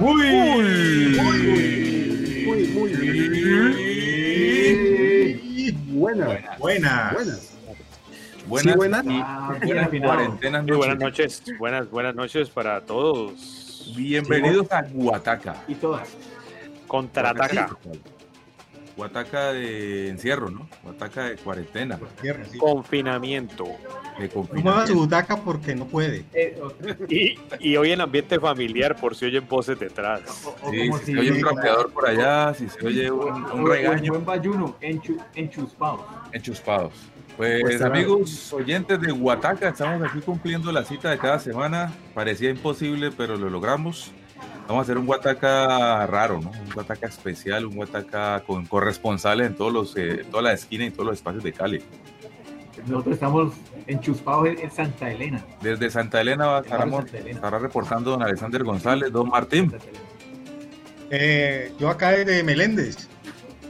muy, muy, muy, buenas. Buenas. Buenas. Buenas, Sí, buenas. y Ah, Muy buenas noches. noches, buenas, buenas noches para todos. Bienvenidos a Guataca. Y todas. Contraataca. Guataca de encierro, ¿no? Guataca de cuarentena, sí. Confinamiento. de No mueva su confinamiento. butaca porque no puede. Eh, Y, y hoy en ambiente familiar, por si oyen voces detrás. o- o Sí, como si si- se oye un trapeador por allá, si se oye un, un regaño, buen bayuno, enchu, enchuspados. enchuspados. Pues, Pues, amigos oyentes de Guataca, estamos aquí cumpliendo la cita de cada semana. Parecía imposible, pero lo logramos. Vamos a hacer un Guataca raro, ¿no? Un Guataca especial, un Guataca con corresponsales en todos los, eh, toda la esquina y todos los espacios de Cali. Nosotros estamos enchuspados en, Santa Elena. Desde Santa Elena va- estaremos- Santa Elena. estará reportando don Alexander González, don Martín. Eh, yo acá desde Meléndez.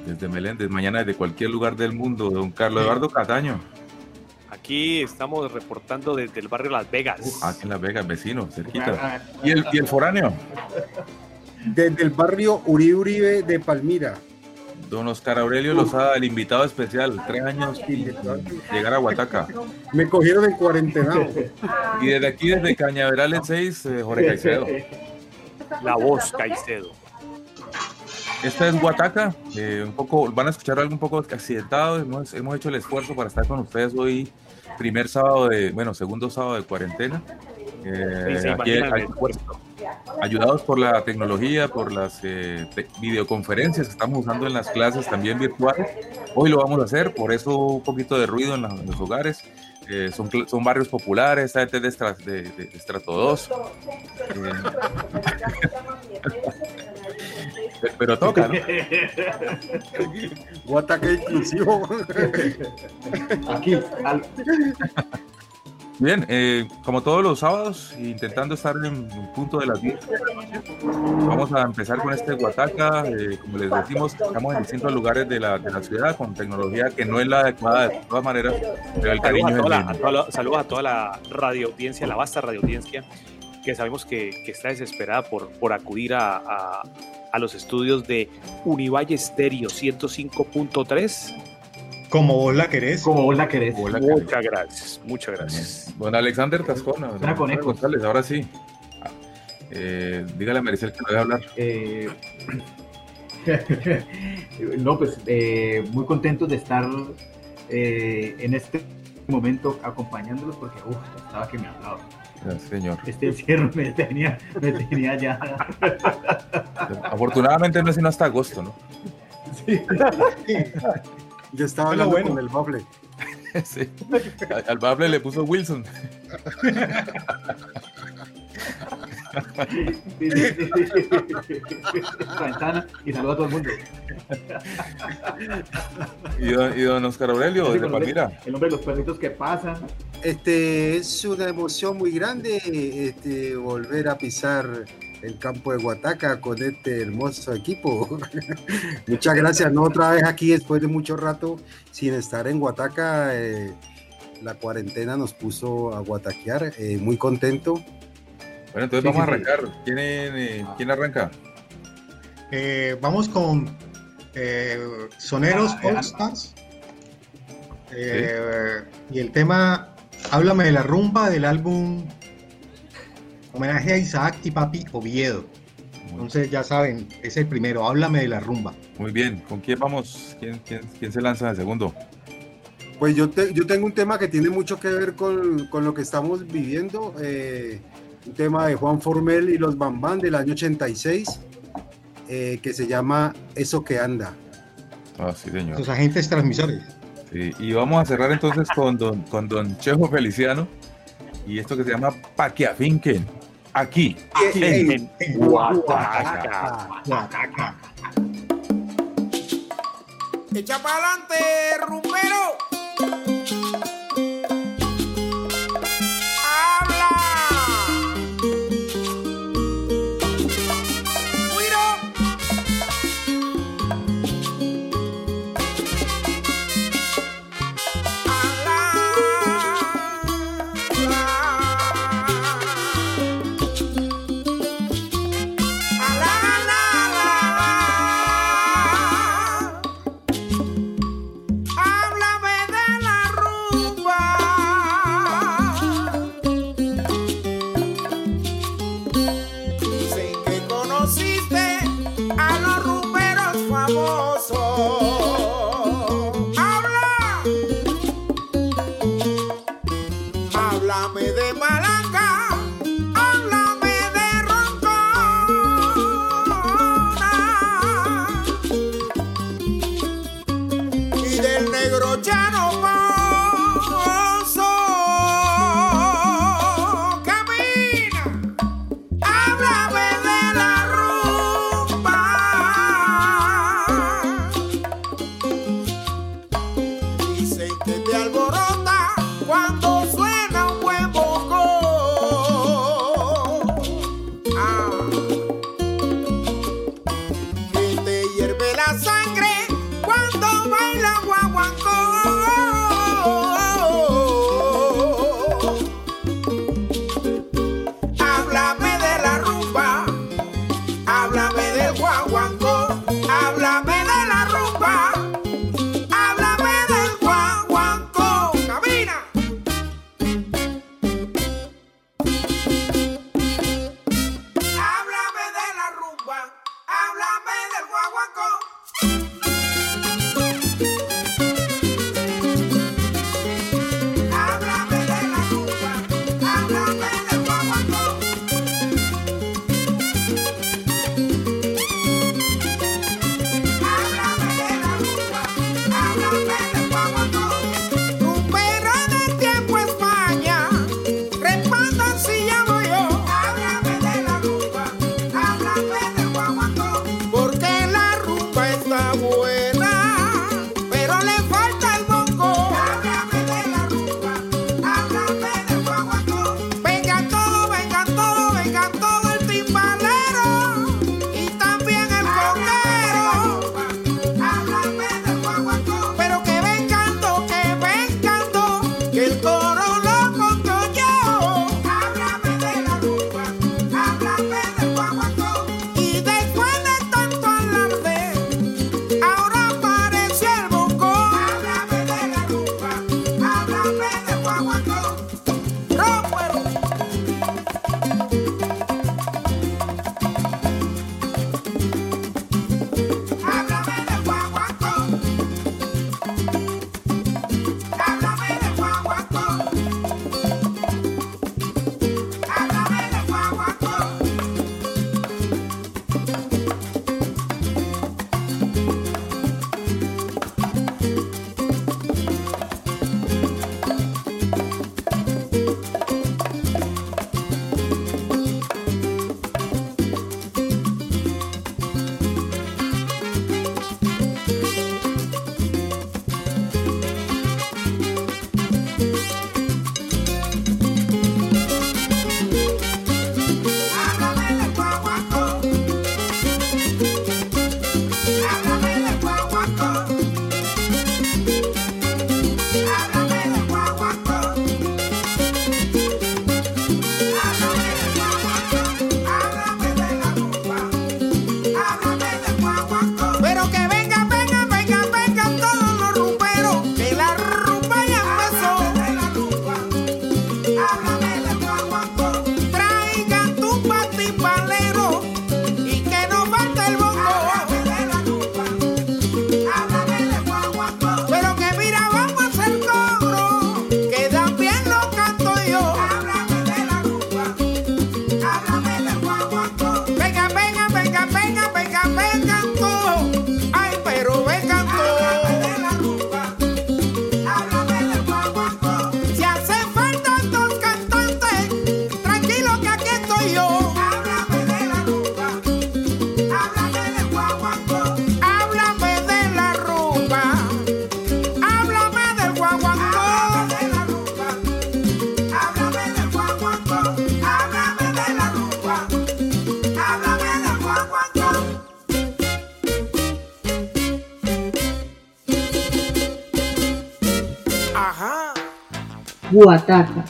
desde Meléndez, mañana desde cualquier lugar del mundo, don Carlos Eduardo Cataño, Aquí estamos reportando desde el barrio Las Vegas. aquí en Las Vegas, vecino, cerquita. Ah, ¿Y el, y el foráneo? Desde el barrio Uribe Uribe de Palmira. Don Oscar Aurelio Lozada, el invitado especial, tres años sin llegar a Guataca. Me cogieron en cuarentena. Y desde aquí, desde Cañaverales 6, eh, Jorge Caicedo. La voz Caicedo. Esta es Guataca, eh, un poco, van a escuchar algo un poco accidentado, hemos, hemos hecho el esfuerzo para estar con ustedes hoy, primer sábado de, bueno, segundo sábado de cuarentena. Eh, aquí esfuerzo. ayudados por la tecnología, por las eh, te- videoconferencias que estamos usando en las clases también virtuales. Hoy lo vamos a hacer, por eso un poquito de ruido en, la- en los hogares. Eh, son, son barrios populares, esta gente de- de- de estrato 2. Pe- pero toca, ¿no? Guataca inclusivo. Aquí, al- Bien, eh, como todos los sábados, intentando estar en un punto de las 10. Vamos a empezar con este Guataca. eh, como les decimos, estamos en distintos lugares de la, de la ciudad con tecnología que no es la adecuada de todas maneras, pero el cariño Saludos a, es toda el la, a mismo. toda la- saludos a toda la radio audiencia, la vasta radio audiencia, que sabemos que, que está desesperada por, por acudir a, a- a los estudios de Univalle Stereo 105.3. Como vos la querés. como vos la querés. Muchas gracias, muchas gracias. Don Alexander Tascona, don Alexander eco. González, ahora sí. Eh, dígale a Maricel que no debe hablar. Eh, no, pues eh, muy contentos de estar eh, en este momento acompañándolos porque uf, estaba que me hablaba. Gracias, señor. Este encierro me tenía, me tenía ya. Afortunadamente no es sino hasta agosto, ¿no? Yo estaba hablando bueno. con el bable. Sí. Al- Al bable le puso Wilson. Ventana y saludo a todo el mundo. Y don, y don Oscar Aurelio, Sí, desde los- Palmira. El hombre de los perritos que pasan. Este es una emoción muy grande este, volver a pisar el campo de Guataca con este hermoso equipo. Muchas gracias, no otra vez aquí después de mucho rato sin estar en Guataca. eh, la cuarentena nos puso a guataquear, eh, muy contento. Bueno, entonces Sí, vamos a sí, arrancar. ¿Quién, eh, ¿Quién arranca? Eh, vamos con eh, Soneros Ah, eh, All Stars. Y el tema Háblame de la rumba del álbum Homenaje a Isaac y Papi Oviedo. Entonces ya saben, es el primero, Háblame de la rumba. Muy bien. ¿Con quién vamos? ¿Quién, quién, quién se lanza de segundo? Pues yo, te- yo tengo un tema que tiene mucho que ver con, con lo que estamos viviendo. eh, un tema de Juan Formel y los Bambán del año 86, eh, que se llama Eso que anda. Ah, sí, señor. Los agentes transmisores. Sí, y vamos a cerrar entonces con don, con don Chejo Feliciano y esto que se llama Paquiafinquen. Aquí, en, En Guataca. Guataca. Echa para adelante, rumbero. Guataca. una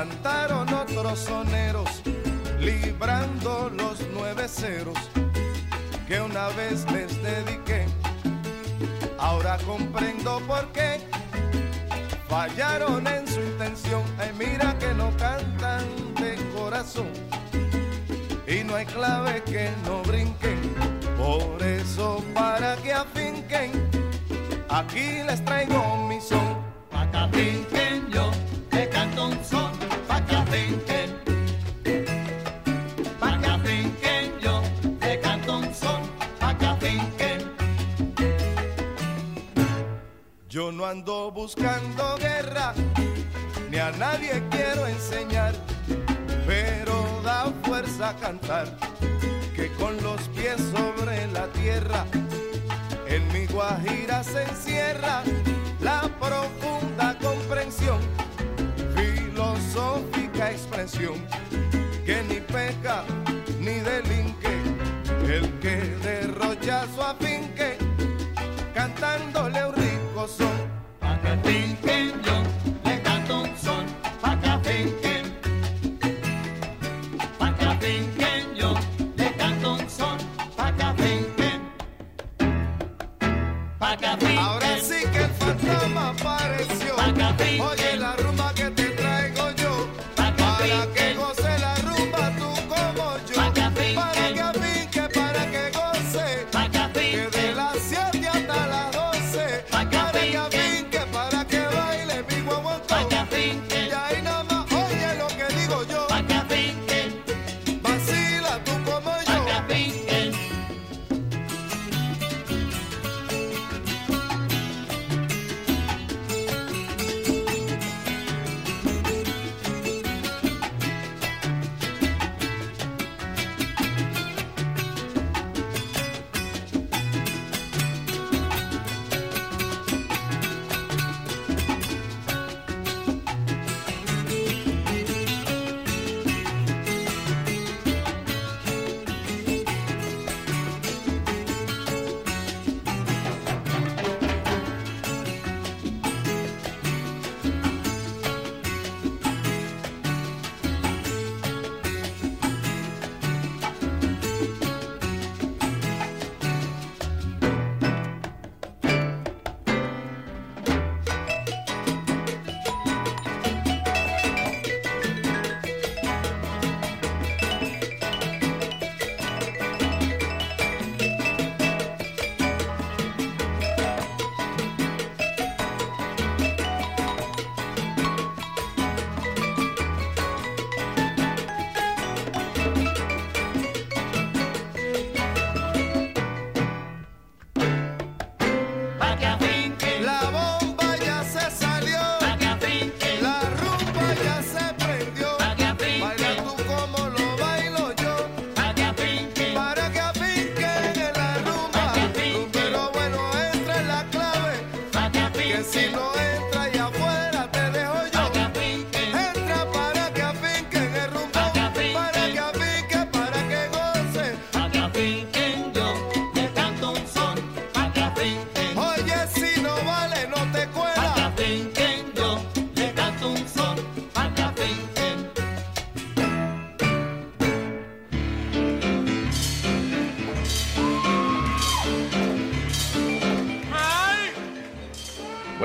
cantaron otros soneros, librando los nueve ceros que una vez les dediqué Ahora comprendo por qué fallaron en su intención. Ay, mira que no cantan de corazón y no hay clave que no brinquen. Por eso, para que afinquen, aquí les traigo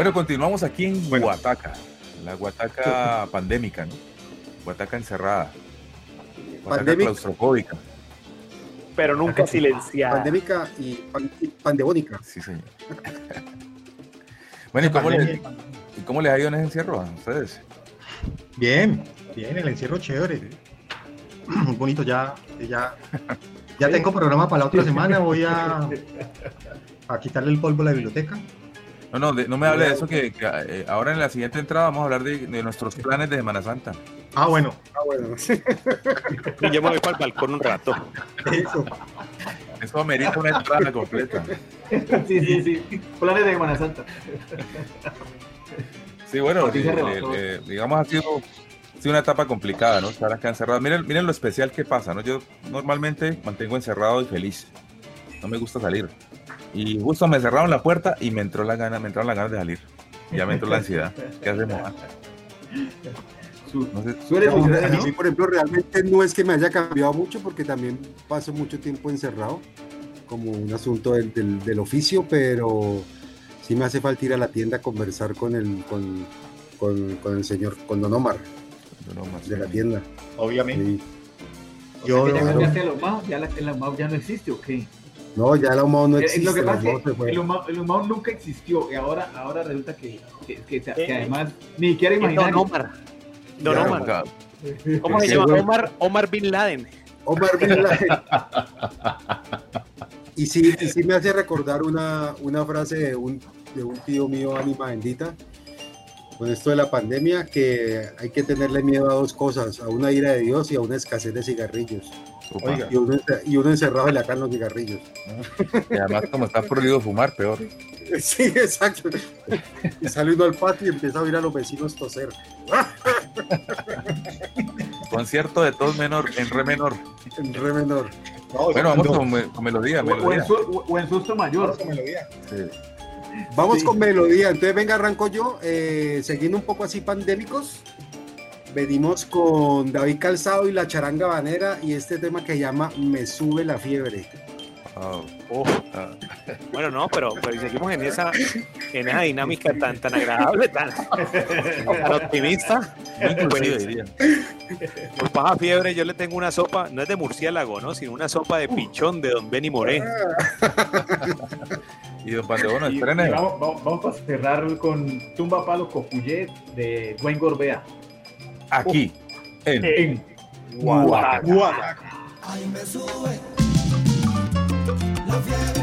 Bueno, continuamos aquí en Guataca, la Guataca pandémica, ¿no? Guataca encerrada. Guataca Pandémica. claustrofóbica. Pero nunca silenciada. Pandémica y, pan- y pandemónica. Sí, señor. bueno, ¿y cómo, le, ¿y cómo les ha ido en ese encierro a ustedes? Bien, bien, el encierro chévere. Muy bonito, ya, ya, ya tengo programa para la otra semana. Voy a, a quitarle el polvo a la biblioteca. No, no, de- no me hable de eso, que, que, eh, ahora en la siguiente entrada vamos a hablar de, de nuestros planes de Semana Santa. Ah, bueno, Ah, bueno. Y yo me voy para el balcón un rato. eso. Eso amerita una entrada completa. Sí, sí, sí. Planes de Semana Santa. Sí, bueno, eh, eh, digamos, ha sido, ha sido una etapa complicada, ¿no? Estar acá encerrado. Miren, miren lo especial que pasa, ¿no? Yo normalmente mantengo encerrado y feliz. No me gusta salir. Y justo me cerraron la puerta y me entró la gana, me entraron las ganas de salir. Ya me entró la ansiedad. ¿Qué hacemos? ah? No sé, Suele A mí, por ejemplo, realmente no es que me haya cambiado mucho porque también paso mucho tiempo encerrado como un asunto del, del- del oficio, pero sí me hace falta ir a la tienda a conversar con el, con, con, con el señor, con Don Omar, no, más. de la tienda. Obviamente. Sí. O Yo sea que ya no- cambiaste el ahumado, ya la- ahumado ya no existe, ¿o qué? No, ya el ahumado no Eh, existe. lo que el pasa es que el ahumado, el ahumado nunca existió y ahora, ahora resulta que, que, que- que Eh, además ni siquiera Don imaginar. Omar. Don Omar. Acá. ¿Cómo se llama? Omar, Omar Bin Laden. Omar Bin Laden. Y sí, y sí me hace recordar una, una frase de un, de un tío mío, Ánima Bendita, con esto de la pandemia, que hay que tenerle miedo a dos cosas, a una ira de Dios y a una escasez de cigarrillos. Oiga. Y uno, y uno encerrado en la en los cigarrillos. Y además, como está prohibido fumar, peor. Sí, exacto. Y sale uno al patio y empieza a oír a los vecinos toser. Concierto de tos menor, en re menor. En re menor. No, Bueno, vamos no, con, con melodía, O, o en melodía. su- o- en susto mayor. no, melodía. Sí. Vamos Sí. con melodía. Entonces, venga, arranco yo. Eh, siguiendo un poco así pandémicos. Venimos con David Calzado y la charanga banera y este tema que llama Me sube la fiebre. Ah, Oh, ah. bueno, no, pero, pero seguimos en esa, en esa dinámica tan, tan agradable, tan, tan optimista. Muy inclusive, Pues, diría. Por paja fiebre yo le tengo una sopa, no es de murciélago, ¿no? Sino una sopa de pichón de Don Benny Moré. Y Don estrene. y vamos, vamos, vamos a cerrar con Tumba Palo Cocuyet de Dwayne Gorbea. Aquí, en En. Guataca. Ay, me sube la fiebre.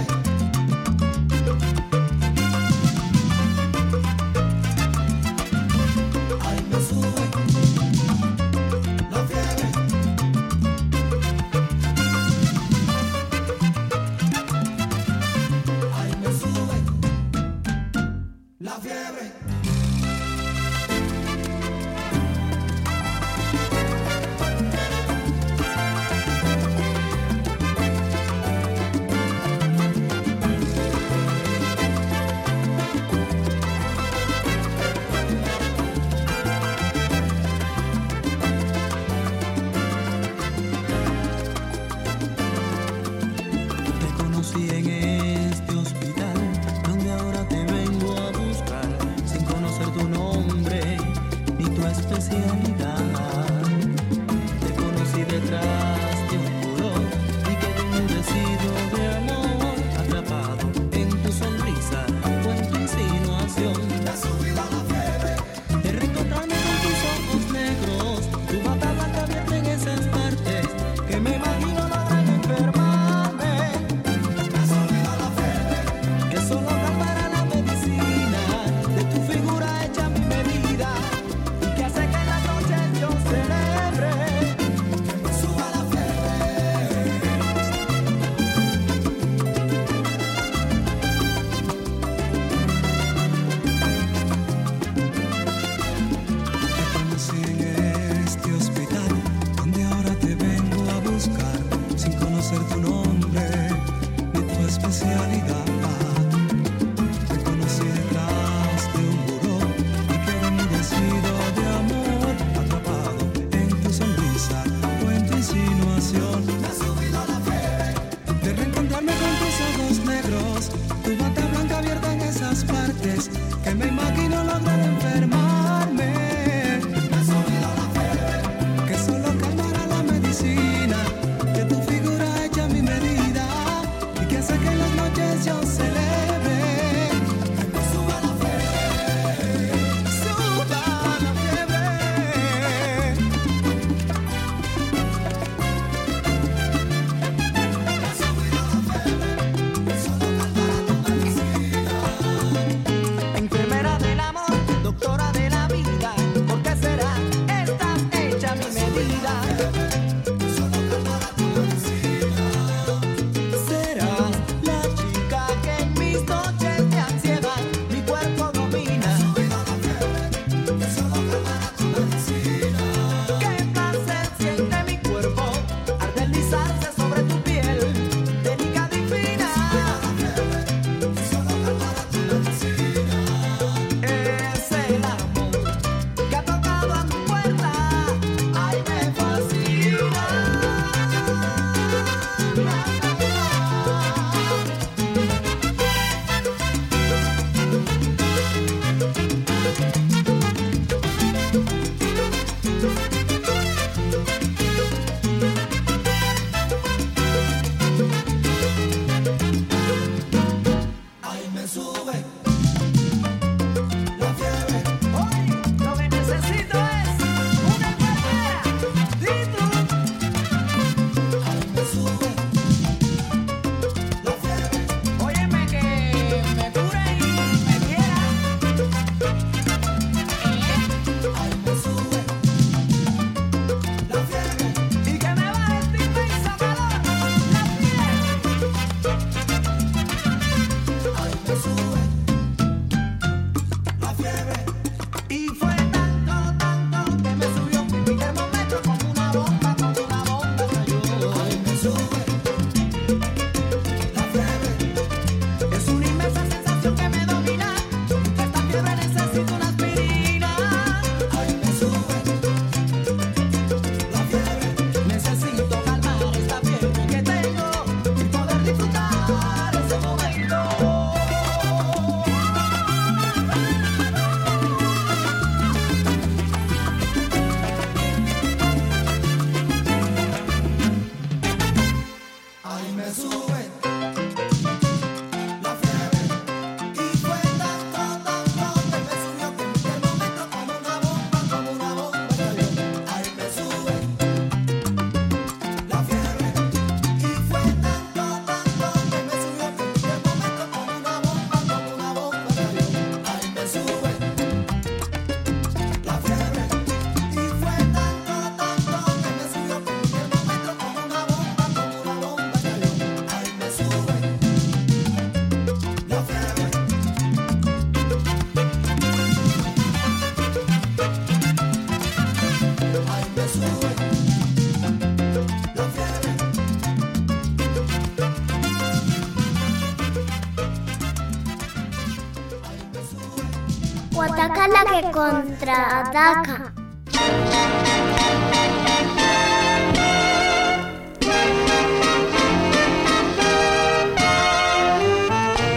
Contraataca.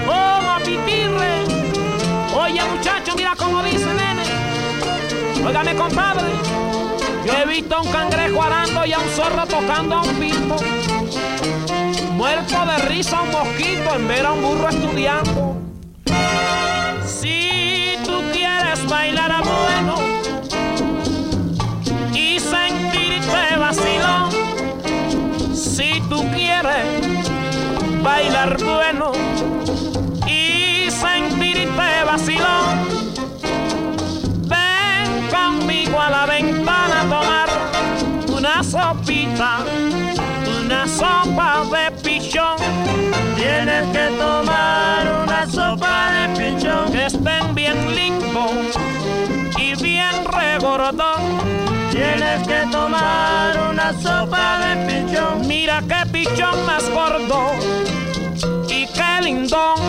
¡Oh, pitirre! Oye, muchacho, mira cómo dice, nene. Óigame, compadre. Yo he visto a un cangrejo arando y a un zorro tocando a un pito. Muerto de risa un mosquito en ver a un Tienes que tomar una sopa de pichón. Mira qué pichón más gordo y qué lindón.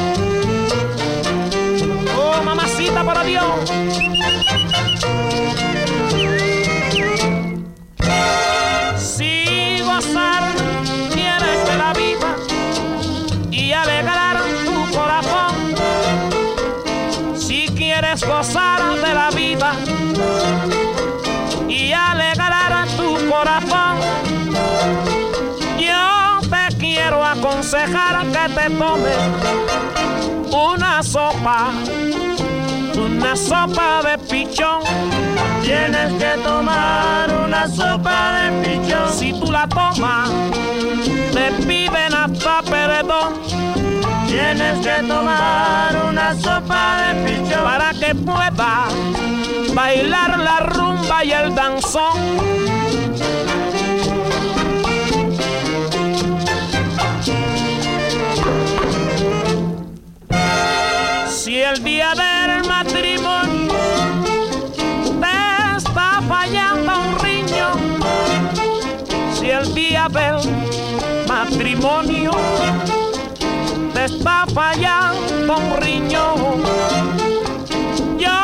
Oh, mamacita, por Dios. Tomes una sopa, una sopa de pichón. Tienes que tomar una sopa de pichón. Si tú la tomas, te piden hasta perdón. Tienes que tomar una sopa de pichón para que puedas bailar la rumba y el danzón. El día del matrimonio te está fallando un riñón, si el día del matrimonio te está fallando un riñón, yo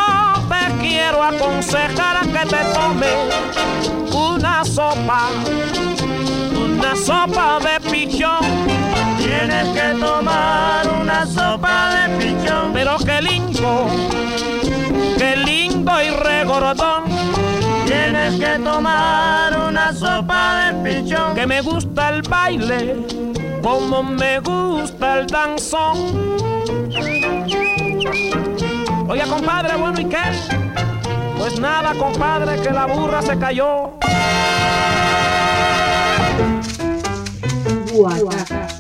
te quiero aconsejar a que te tomes una sopa, una sopa de pichón. Tienes que tomar una sopa de pichón. Pero qué lindo, qué lindo y regordón. Tienes que tomar una sopa de pichón. Que me gusta el baile, como me gusta el danzón. Oiga, compadre, bueno, ¿y qué? Pues nada, compadre, que la burra se cayó. Guataca.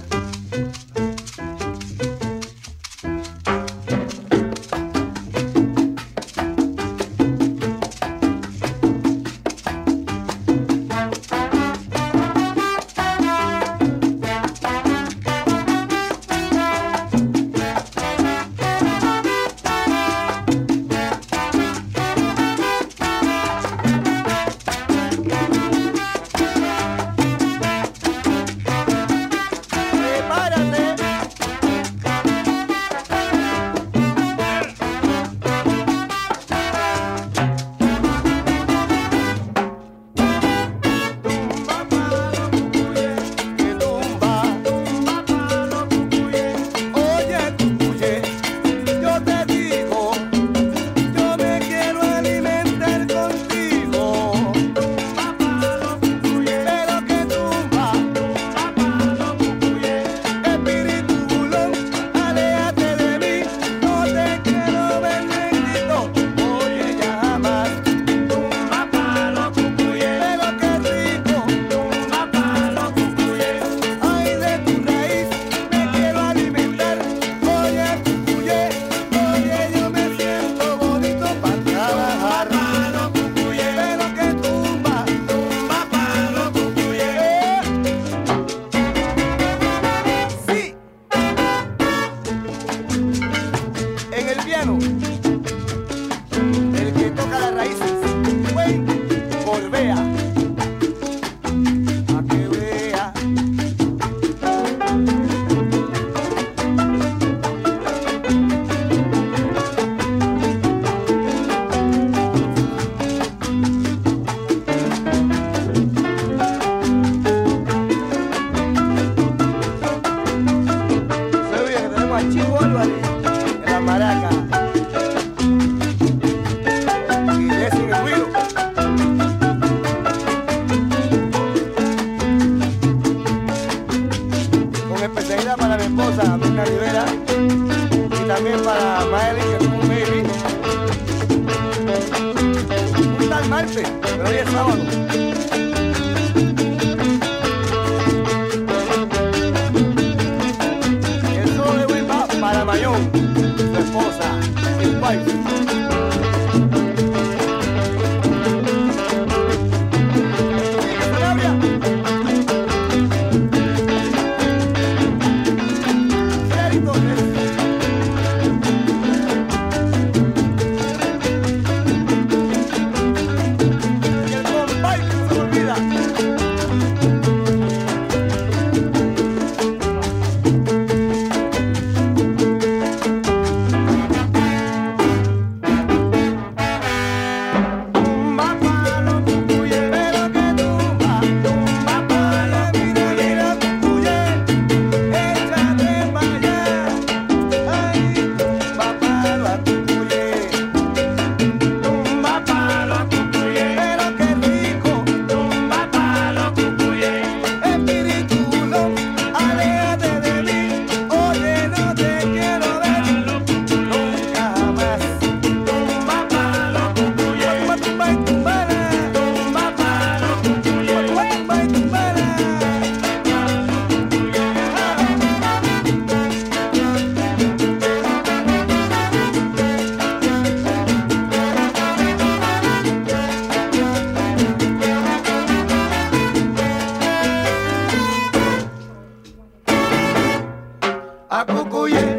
akukuye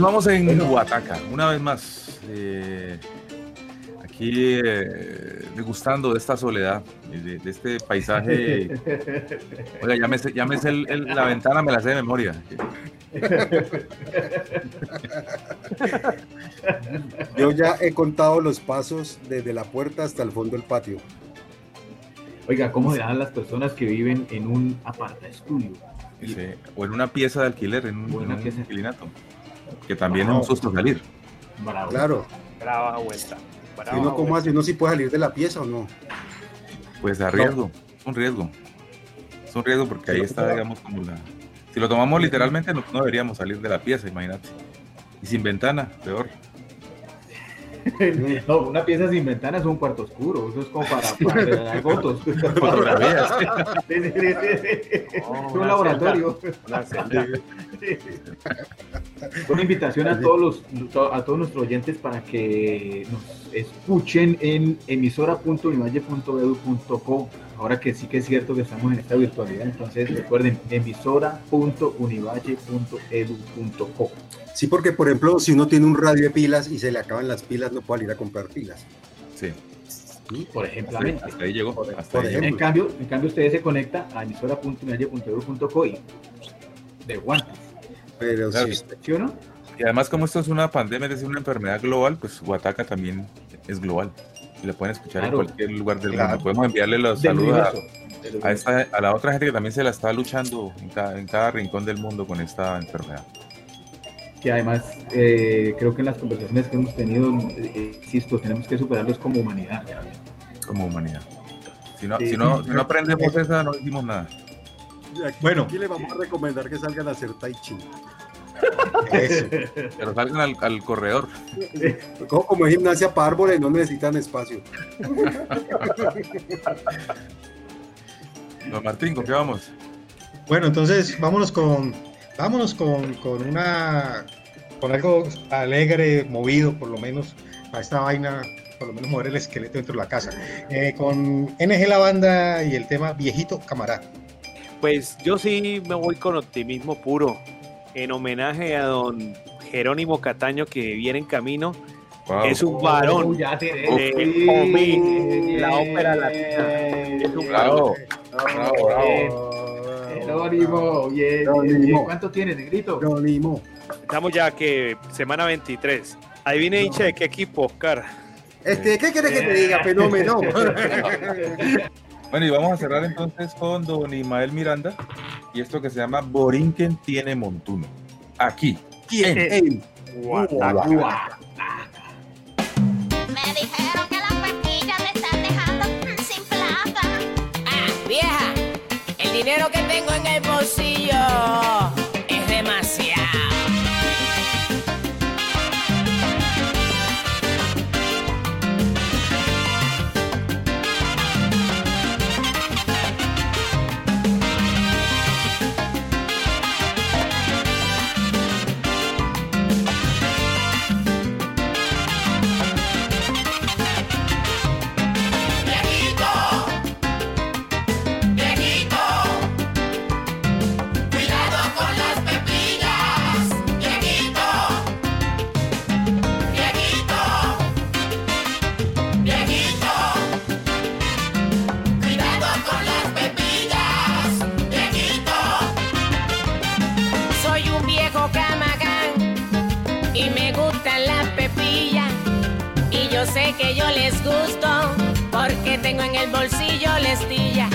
Continuamos en Huataca, una vez más. eh, aquí eh, degustando de esta soledad, de, de este paisaje. Oiga, ya me sé, ya me sé el- el- la ventana, me la sé de memoria. Yo ya he contado los pasos desde la puerta hasta el fondo del patio. Oiga, ¿cómo serán las personas que viven en un aparta estudio? Sí, O en una pieza de alquiler, en un, en en una un pieza. inquilinato. Que también es un susto salir. Bravo. Claro. Brava vuelta. Si Brava uno, ¿cómo hace? ¿Uno sí puede salir de la pieza o no? Pues a riesgo, es un riesgo. Es un riesgo porque ahí está, digamos, como la... Si lo tomamos literalmente, no, no deberíamos salir de la pieza, imagínate. Y sin ventana, peor. No, una pieza sin ventana es un cuarto oscuro. Eso es como para, para regalar fotos. Es un laboratorio. Una invitación a todos los a todos nuestros oyentes para que nos escuchen en emisora.univalle.edu.co. Ahora que sí que es cierto que estamos en esta virtualidad, entonces recuerden emisora.univalle.edu.co. Sí, porque por ejemplo, si uno tiene un radio de pilas y se le acaban las pilas, no puede ir a comprar pilas. Sí, Por ejemplo, hasta ahí llegó. Hasta por ahí ejemplo. en cambio, en cambio usted se conecta a emisora.univalle.edu.co y de guantes. Pero Claro. si usted- ¿Sí o no? Y además, como esto es una pandemia, es decir, una enfermedad global, pues Huataca también es global. Y la pueden escuchar Claro. en cualquier lugar del Claro. mundo. Podemos enviarle los Del saludos a, universo. Del a, esta- a la otra gente que también se la está luchando en cada, en cada rincón del mundo con esta enfermedad. que además eh, creo que en las conversaciones que hemos tenido, eh, insisto, tenemos que superarlos como humanidad. como humanidad. Si no, Sí. si no, si no aprendemos esa, no hicimos nada. aquí, Bueno. aquí le vamos a recomendar que salgan a hacer tai chi. Eso. Pero salgan al, al corredor. Como, como es gimnasia para árboles, no necesitan espacio. Don Martín, ¿con qué vamos? Bueno, entonces vámonos con vámonos con, con una con algo alegre, movido por lo menos a esta vaina, por lo menos mover el esqueleto dentro de la casa. Eh, con NG la banda y el tema Viejito Camarada. Pues yo sí me voy con optimismo puro. En homenaje a don Jerónimo Cataño que viene en camino. Wow. Es un varón. Oh, ya tiene- de Sí. Omi, la ópera latina. Es un Bravo. Bravo, bravo. Jerónimo, bien, bien, Jerónimo. bien. ¿Cuánto tiene, negrito? Jerónimo. Estamos ya que semana 23. Adivine hincha de qué equipo, Oscar. Este, ¿Qué quieres que te diga, fenómeno? Bueno, y vamos a cerrar entonces con don Ismael Miranda y esto que se llama Borinquen tiene montuno. Aquí. en Ey, Guau. Me dijeron que las pepillas me están dejando sin plata. Ah, vieja, el dinero que tengo en el bolsillo porque tengo en el bolsillo lestilla.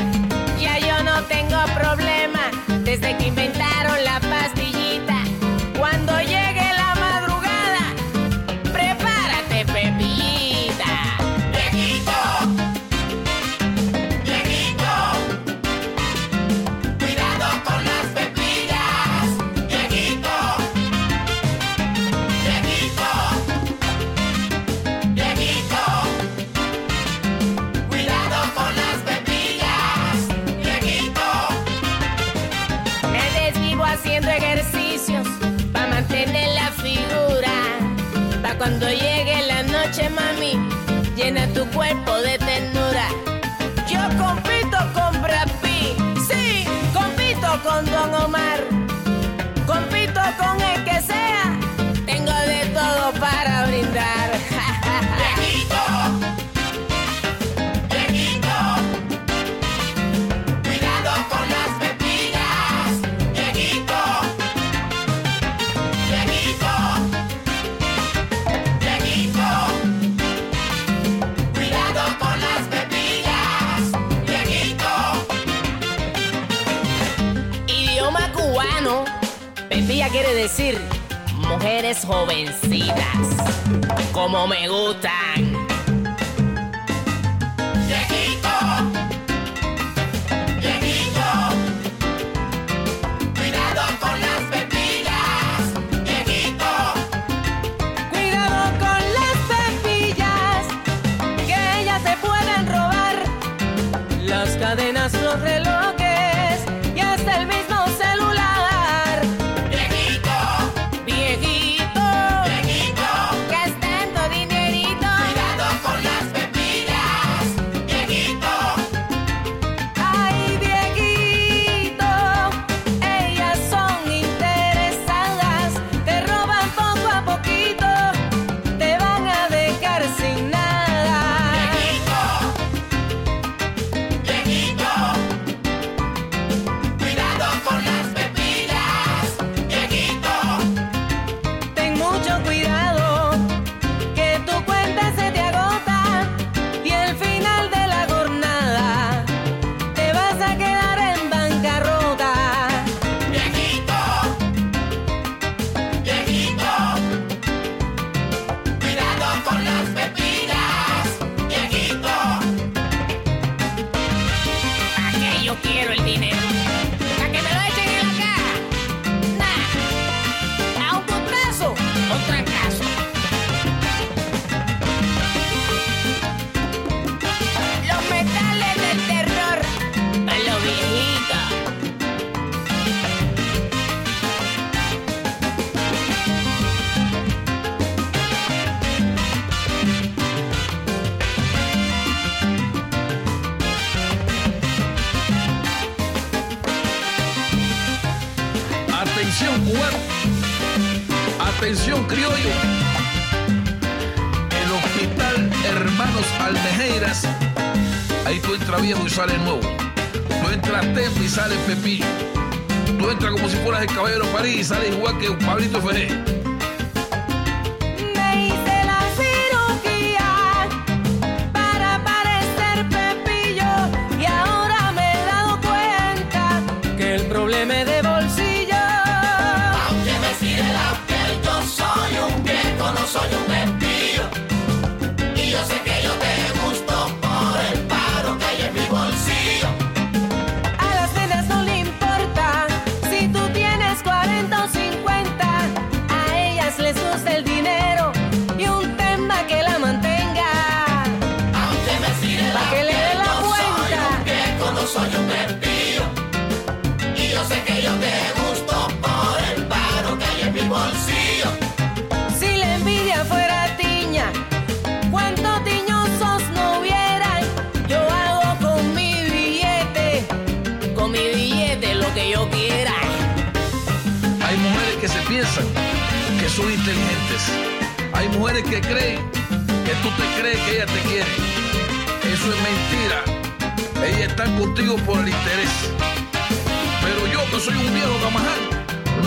Ya yo no tengo problema desde que inventaron la pastillita. Cuando llegue la noche, mami, llena tu cuerpo de quiere decir mujeres jovencitas, como me gusta.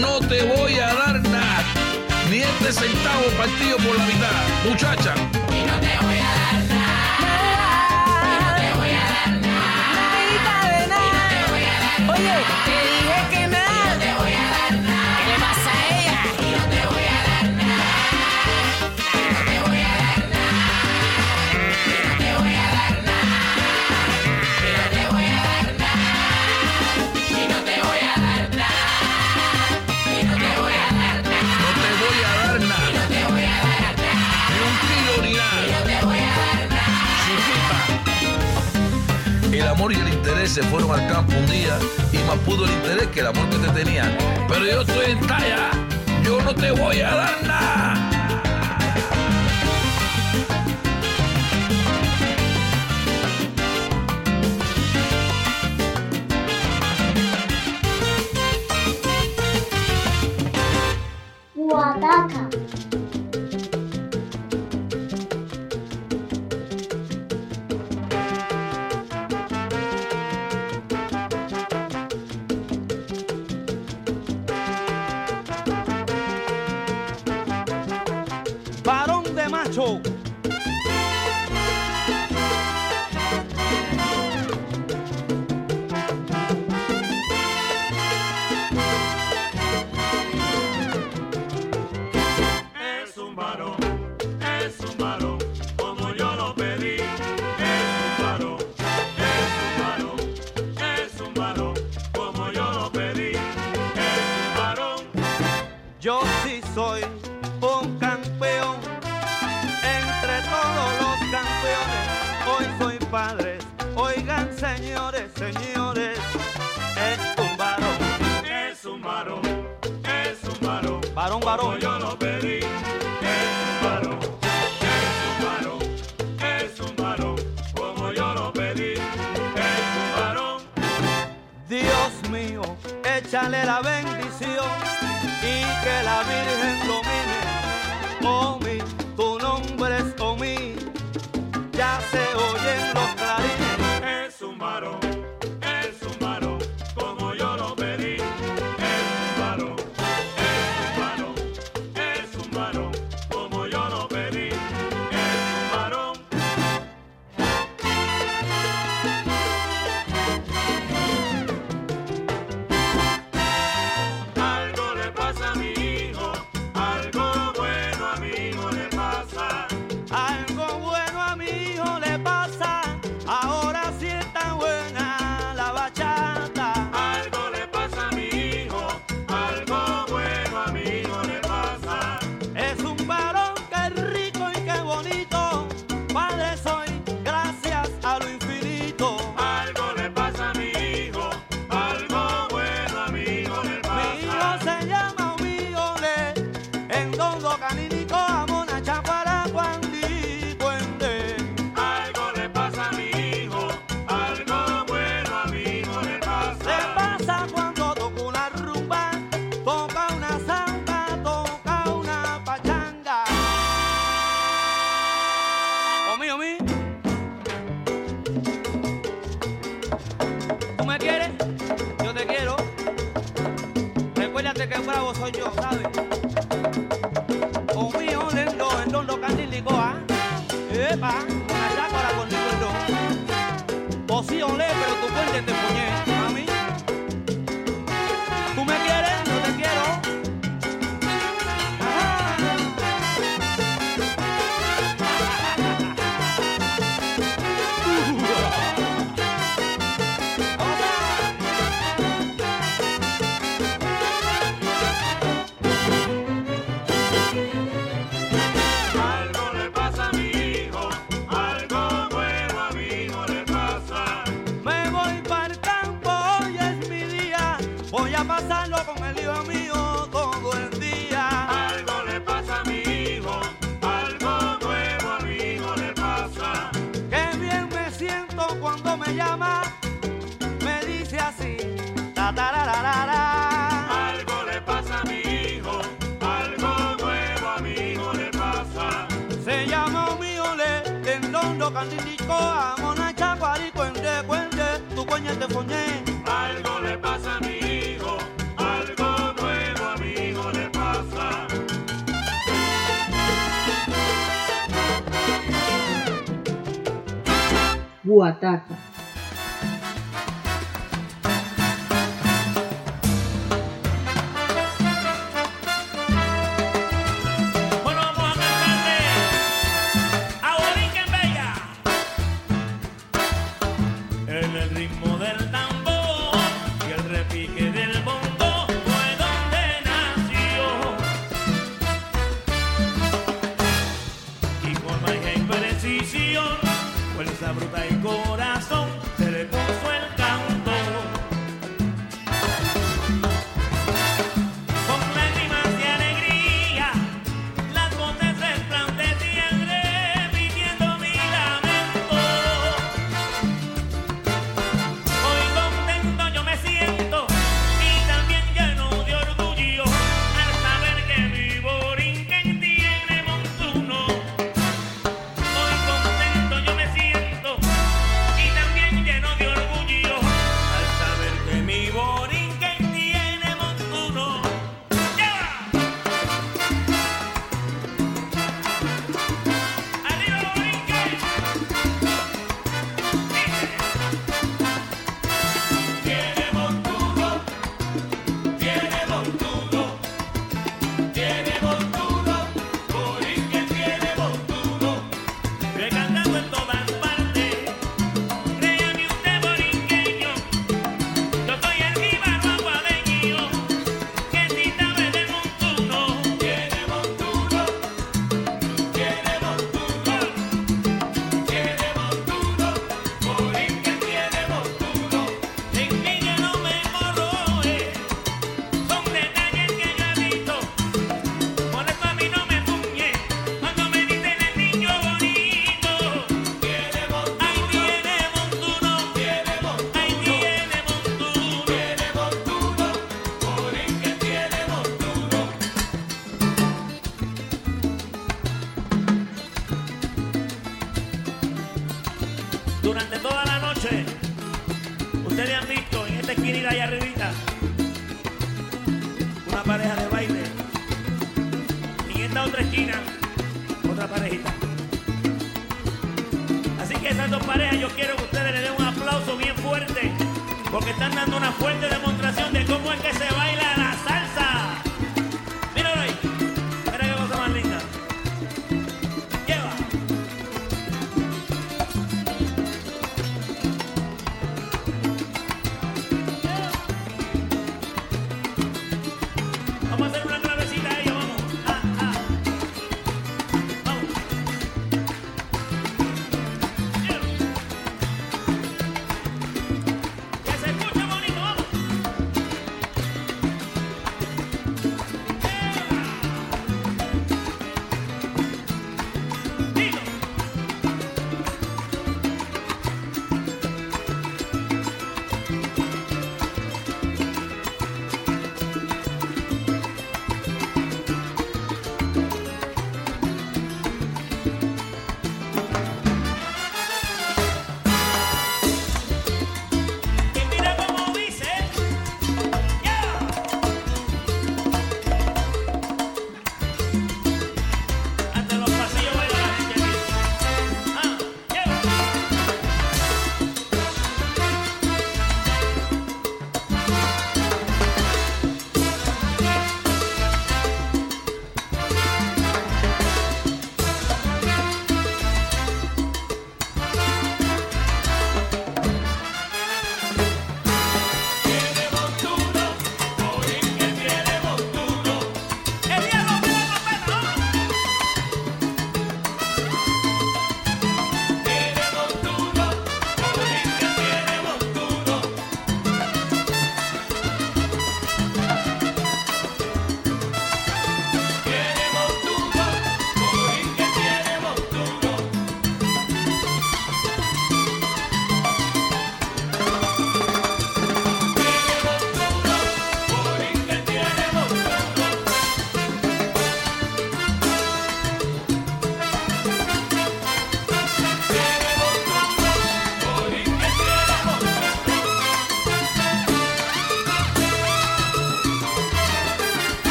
No te voy a dar nada. Ni este centavo partido por la mitad, muchacha. Y no te voy a dar nada. Y no te voy a dar nada. Nadita de nada. Y no te voy a dar nada. Oye. se fueron al campo un día y más pudo el interés que el amor que te tenían. Pero yo estoy en talla, yo no te voy a dar nada. a pasarlo con el hijo mío todo el día. Algo le pasa a mi hijo, algo nuevo a mi hijo le pasa. Qué bien me siento cuando me llama, me dice así, ta, Algo le pasa a mi hijo, algo nuevo a mi hijo le pasa. Se llama Miole, en Londo, Candilico, Amona, Chacuarico, en Cuente, tu coña te foñé. Algo le pasa a mi Boa tarde.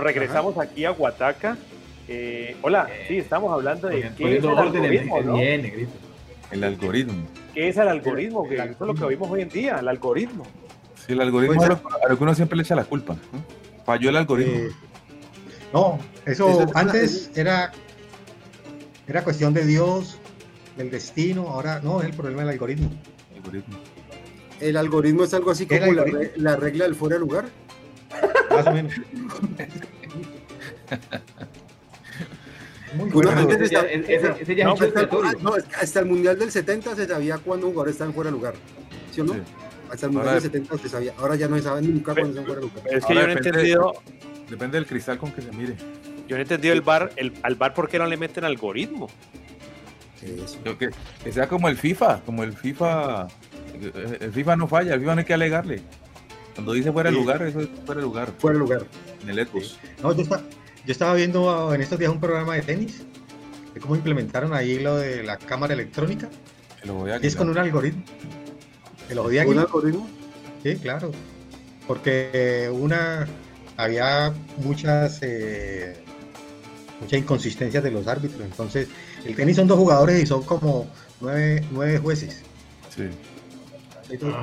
Regresamos aquí a Huataca. Eh, hola, sí, estamos hablando de el algoritmo, ¿no? ¿Qué es el algoritmo? Que es lo que vimos hoy en día, el algoritmo. Sí, el algoritmo pues, a lo que uno siempre le echa la culpa. Falló el algoritmo. Eh, no, eso, antes era, era cuestión de Dios, del destino, ahora no, es el problema del algoritmo. El algoritmo, el algoritmo es algo así como la, la regla del fuera de lugar. Más o menos. No, ah, hasta el Mundial del 70 se sabía cuándo un jugador estaba fuera de lugar. ¿Sí o no? Sí. Hasta el Mundial del 70 se sabía. Ahora ya no se sabe nunca cuándo están fuera de lugar. Es que ahora yo no he entendido. Depende del cristal con que se mire. Yo no he entendido el bar, el, al bar por qué no le meten algoritmo. Eso. Que, que sea como el FIFA, como el FIFA. Eh, el FIFA no falla, el FIFA no hay que alegarle. Cuando dice fuera de sí. lugar, eso es fuera de lugar. Fuera de lugar. En el Ecos. No, yo está, yo estaba viendo en estos días un programa de tenis, de cómo implementaron ahí lo de la cámara electrónica, y es con un algoritmo. ¿Que lo odian? ¿Un algoritmo? Sí, claro. Porque una había muchas eh, muchas inconsistencias de los árbitros. Entonces, el tenis son dos jugadores y son como nueve, nueve jueces. Sí. Ellos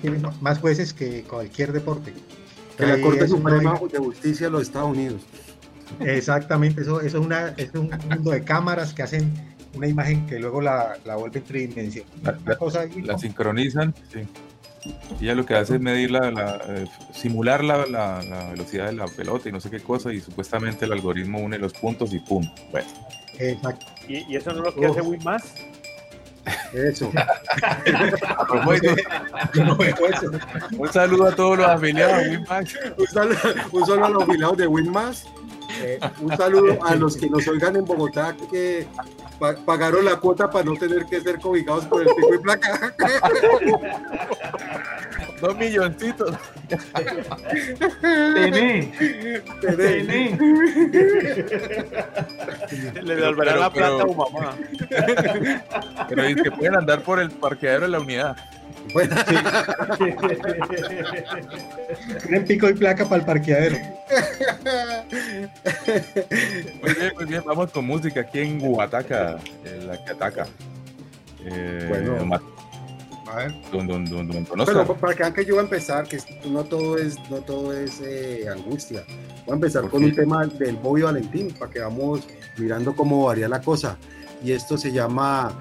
tienen más jueces que cualquier deporte. Que la Corte Suprema de Justicia de los Estados Unidos. Exactamente, eso, eso es, una, es un mundo de cámaras que hacen una imagen que luego la, la vuelven tridimensional. La, Una cosa ahí, la sincronizan. Sí. Y ya lo que hace es medir la, la, eh, simular la, la- la velocidad de la pelota y no sé qué cosa, y supuestamente el algoritmo une los puntos y pum. Bueno, Exacto. ¿Y, y eso no es lo que hace Win más? Eso. eso. un saludo a todos los afiliados a Winmax. Un saludo, un saludo a los jubilados de Winmas. Eh, un saludo a los que nos oigan en Bogotá que pa- pagaron la cuota para no tener que ser cobijados por el pico y placa. Dos milloncitos. Tené, tené. Le devolverán la pero- plata a tu mamá. Pero es que pueden andar por el parqueadero de la unidad. Bueno, Tienen pico y placa para el parqueadero. Muy bien, muy bien. Vamos con música aquí en Guataca, eh, la que ataca. Eh, Bueno. Ma- A ver, don, pero para que vean que yo voy a empezar, que no todo es, no todo es eh, angustia. Voy a empezar ¿Por con qué? un tema del Bobby Valentín, para que vamos mirando cómo varía la cosa. Y esto se llama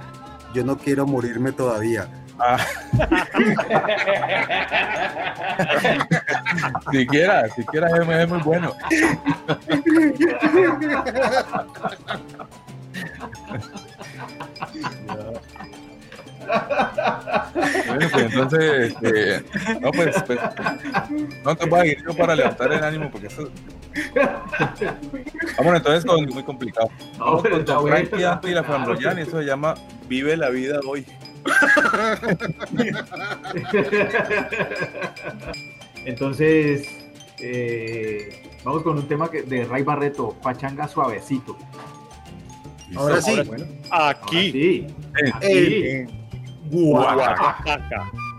Yo no quiero morirme todavía. Ah. siquiera, siquiera es, es muy bueno. Bueno, pues entonces, este, no, pues, pues, no te voy a ir yo para levantar el ánimo porque eso. Vamos entonces con muy complicado. No, Vamos pero con. Frankie Anto y la Flamboyán, y eso se llama Vive la vida hoy. Entonces, eh, vamos con un tema que- de Ray Barreto, Pachanga Suavecito. Ahora sí, bueno. Ahora Aquí, sí, Eh, aquí. eh. Oaxaca.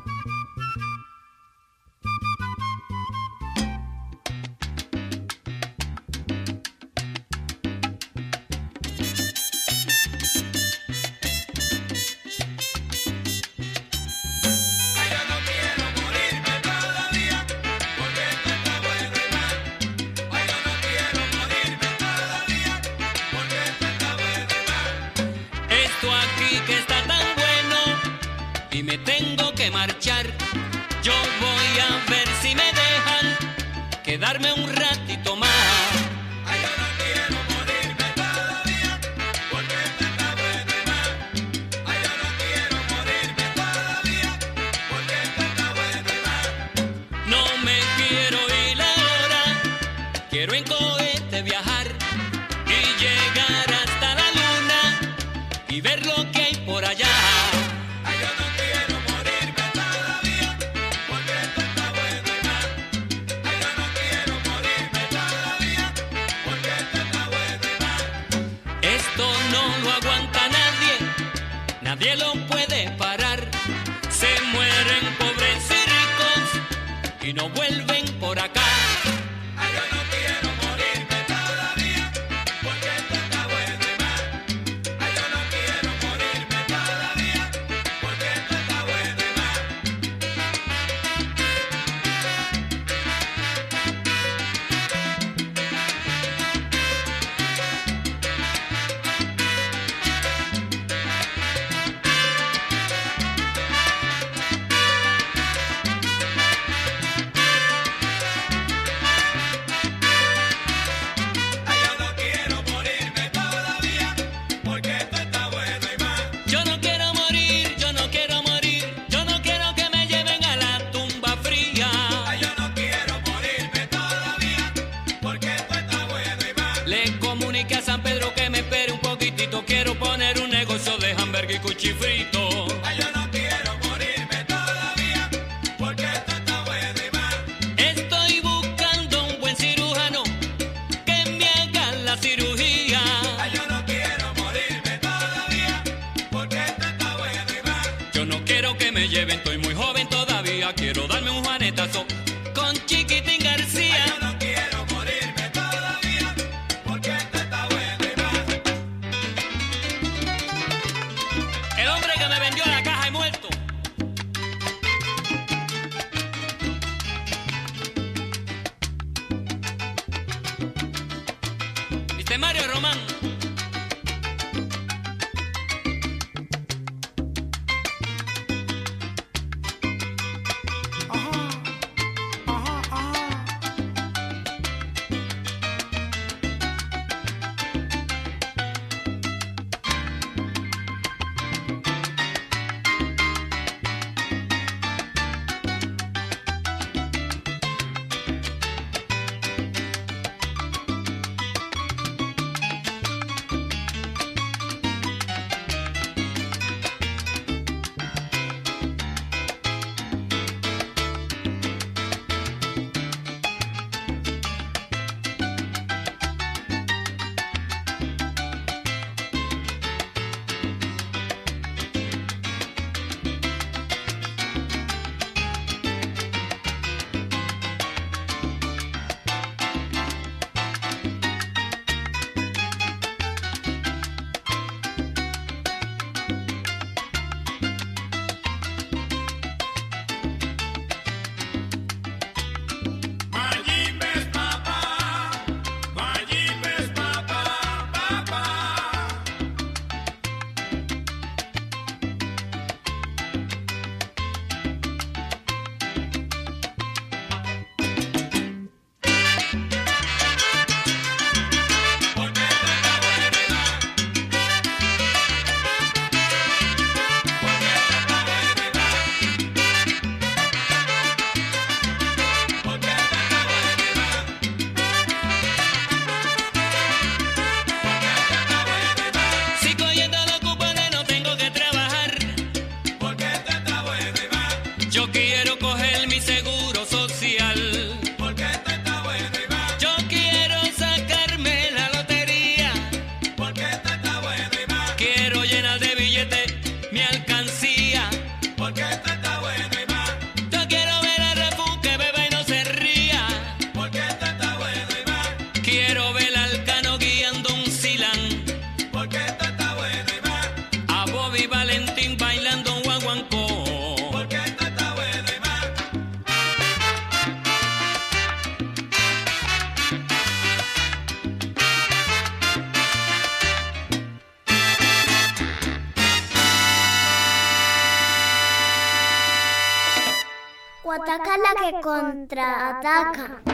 Huh.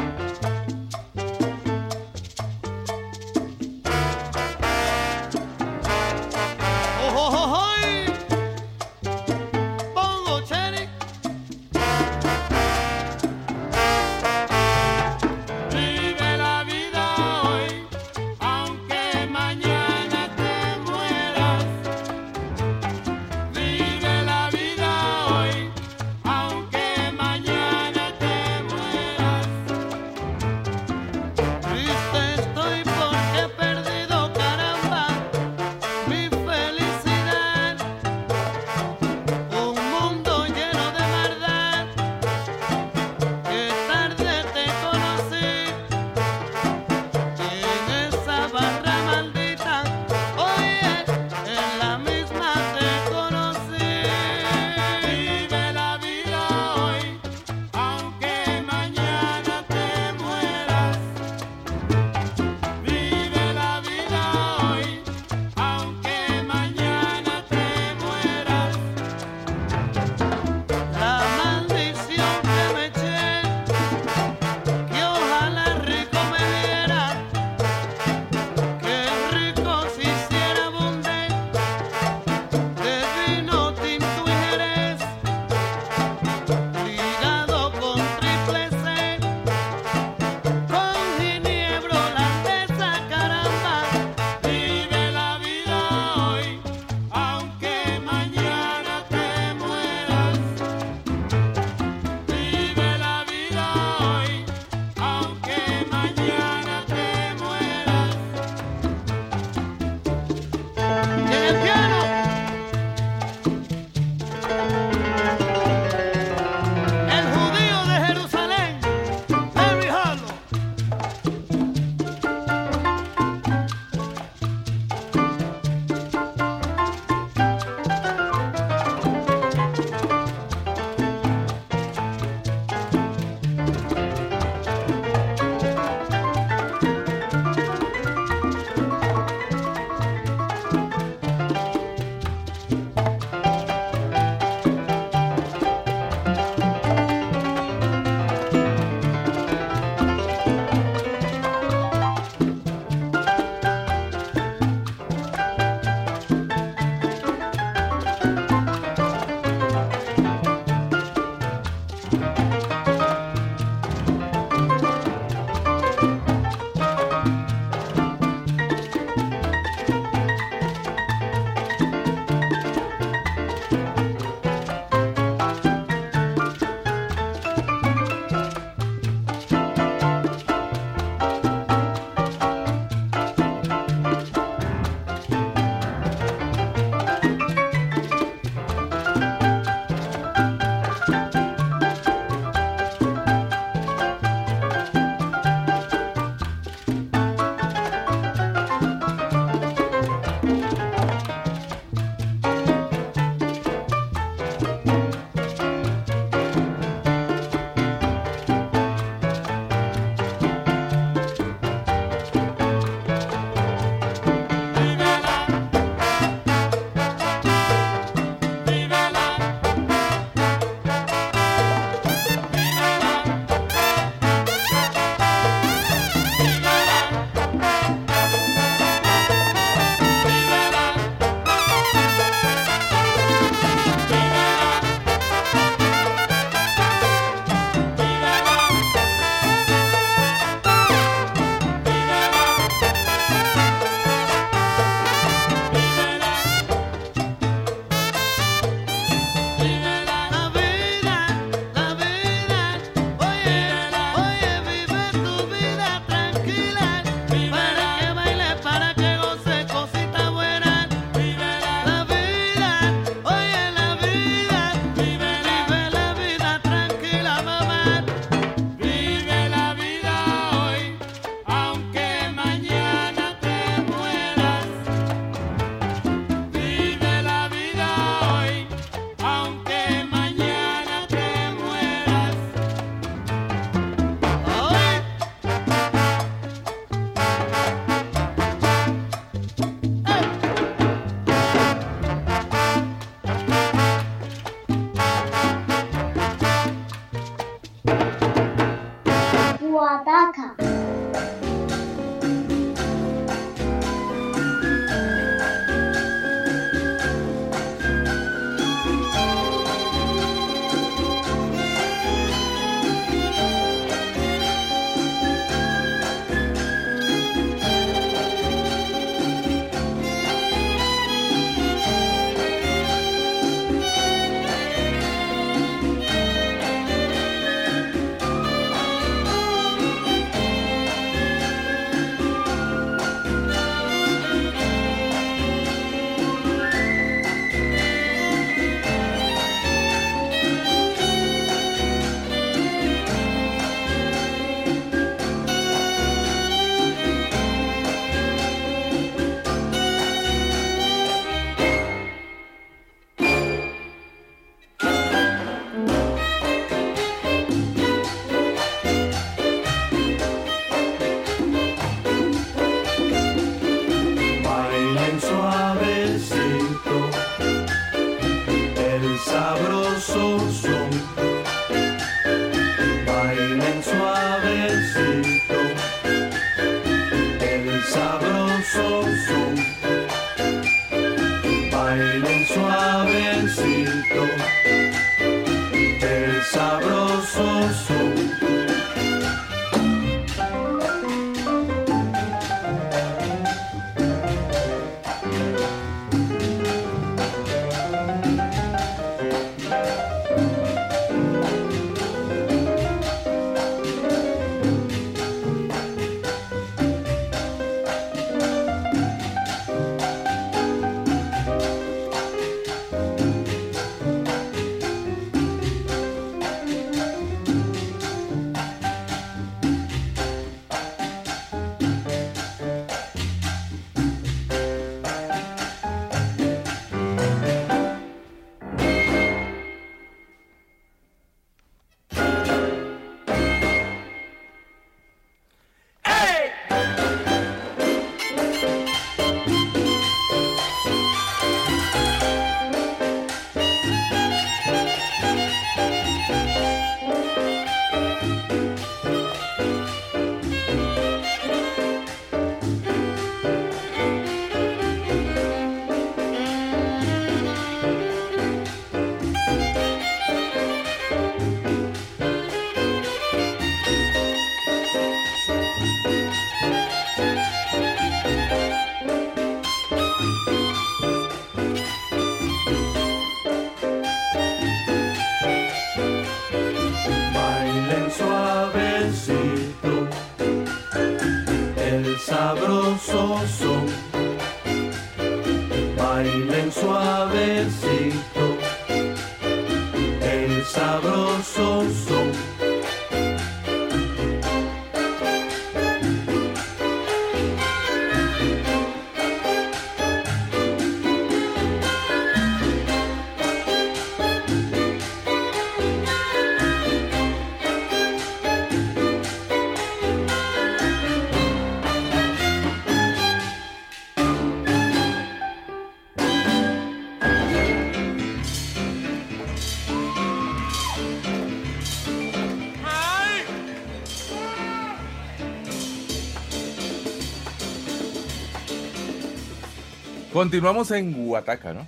Continuamos en Guataca, ¿no?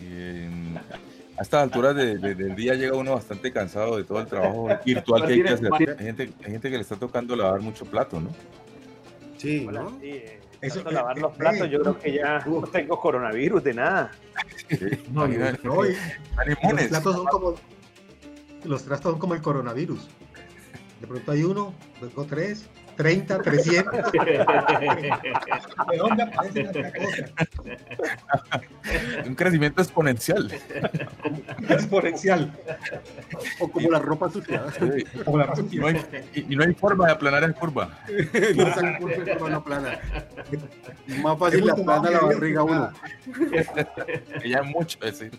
Y en- a estas alturas de- de- del día llega uno bastante cansado de todo el trabajo virtual que hay que hacer. Hay gente, hay gente que le está tocando lavar mucho plato, ¿no? Sí, Hola, ¿no? sí, eh, Eso, eh, lavar los eh, platos, eh, yo creo que ya no tengo coronavirus de nada. No, y- Imagínate. no, y- los platos son como los trastos son como el coronavirus. De pronto hay uno, luego tres, 30, 300. ¿De dónde aparece la cosa? Un crecimiento exponencial. Exponencial. O como la ropa sucia. Sí. Como la Y no, hay, y- y no hay forma de aplanar en curva. no sale por ser mano plana. Más fácil la plana la barriga uno. Que ya es mucho decir.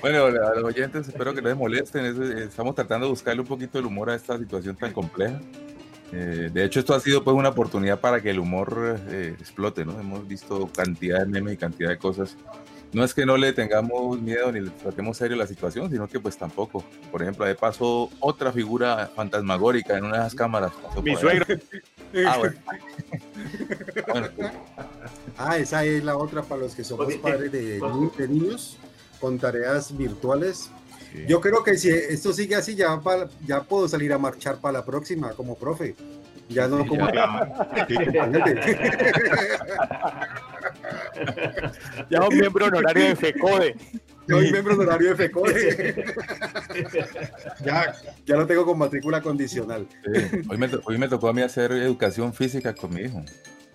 Bueno, a los oyentes espero que no les molesten. es- eh, Estamos tratando de buscarle un poquito el humor a esta situación tan compleja. Eh, de hecho, esto ha sido pues una oportunidad para que el humor eh, explote, ¿no? Hemos visto cantidad de memes y cantidad de cosas no es que no le tengamos miedo ni le tratemos serio la situación, sino que pues tampoco. Por ejemplo, ahí pasó otra figura fantasmagórica en una de esas cámaras. pasó Mi suegro. Ah, bueno. Bueno, pues, Ah, esa es la otra para los que somos padres de, ni- de niños con tareas virtuales. Yo creo que si esto sigue así, ya, pa- ya puedo salir a marchar para la próxima como profe. Ya no como Ya un miembro honorario de FECODE. Yo soy miembro honorario de FECODE. ya, ya lo tengo con matrícula condicional. sí. hoy, me, hoy me tocó a mí hacer educación física con mi hijo.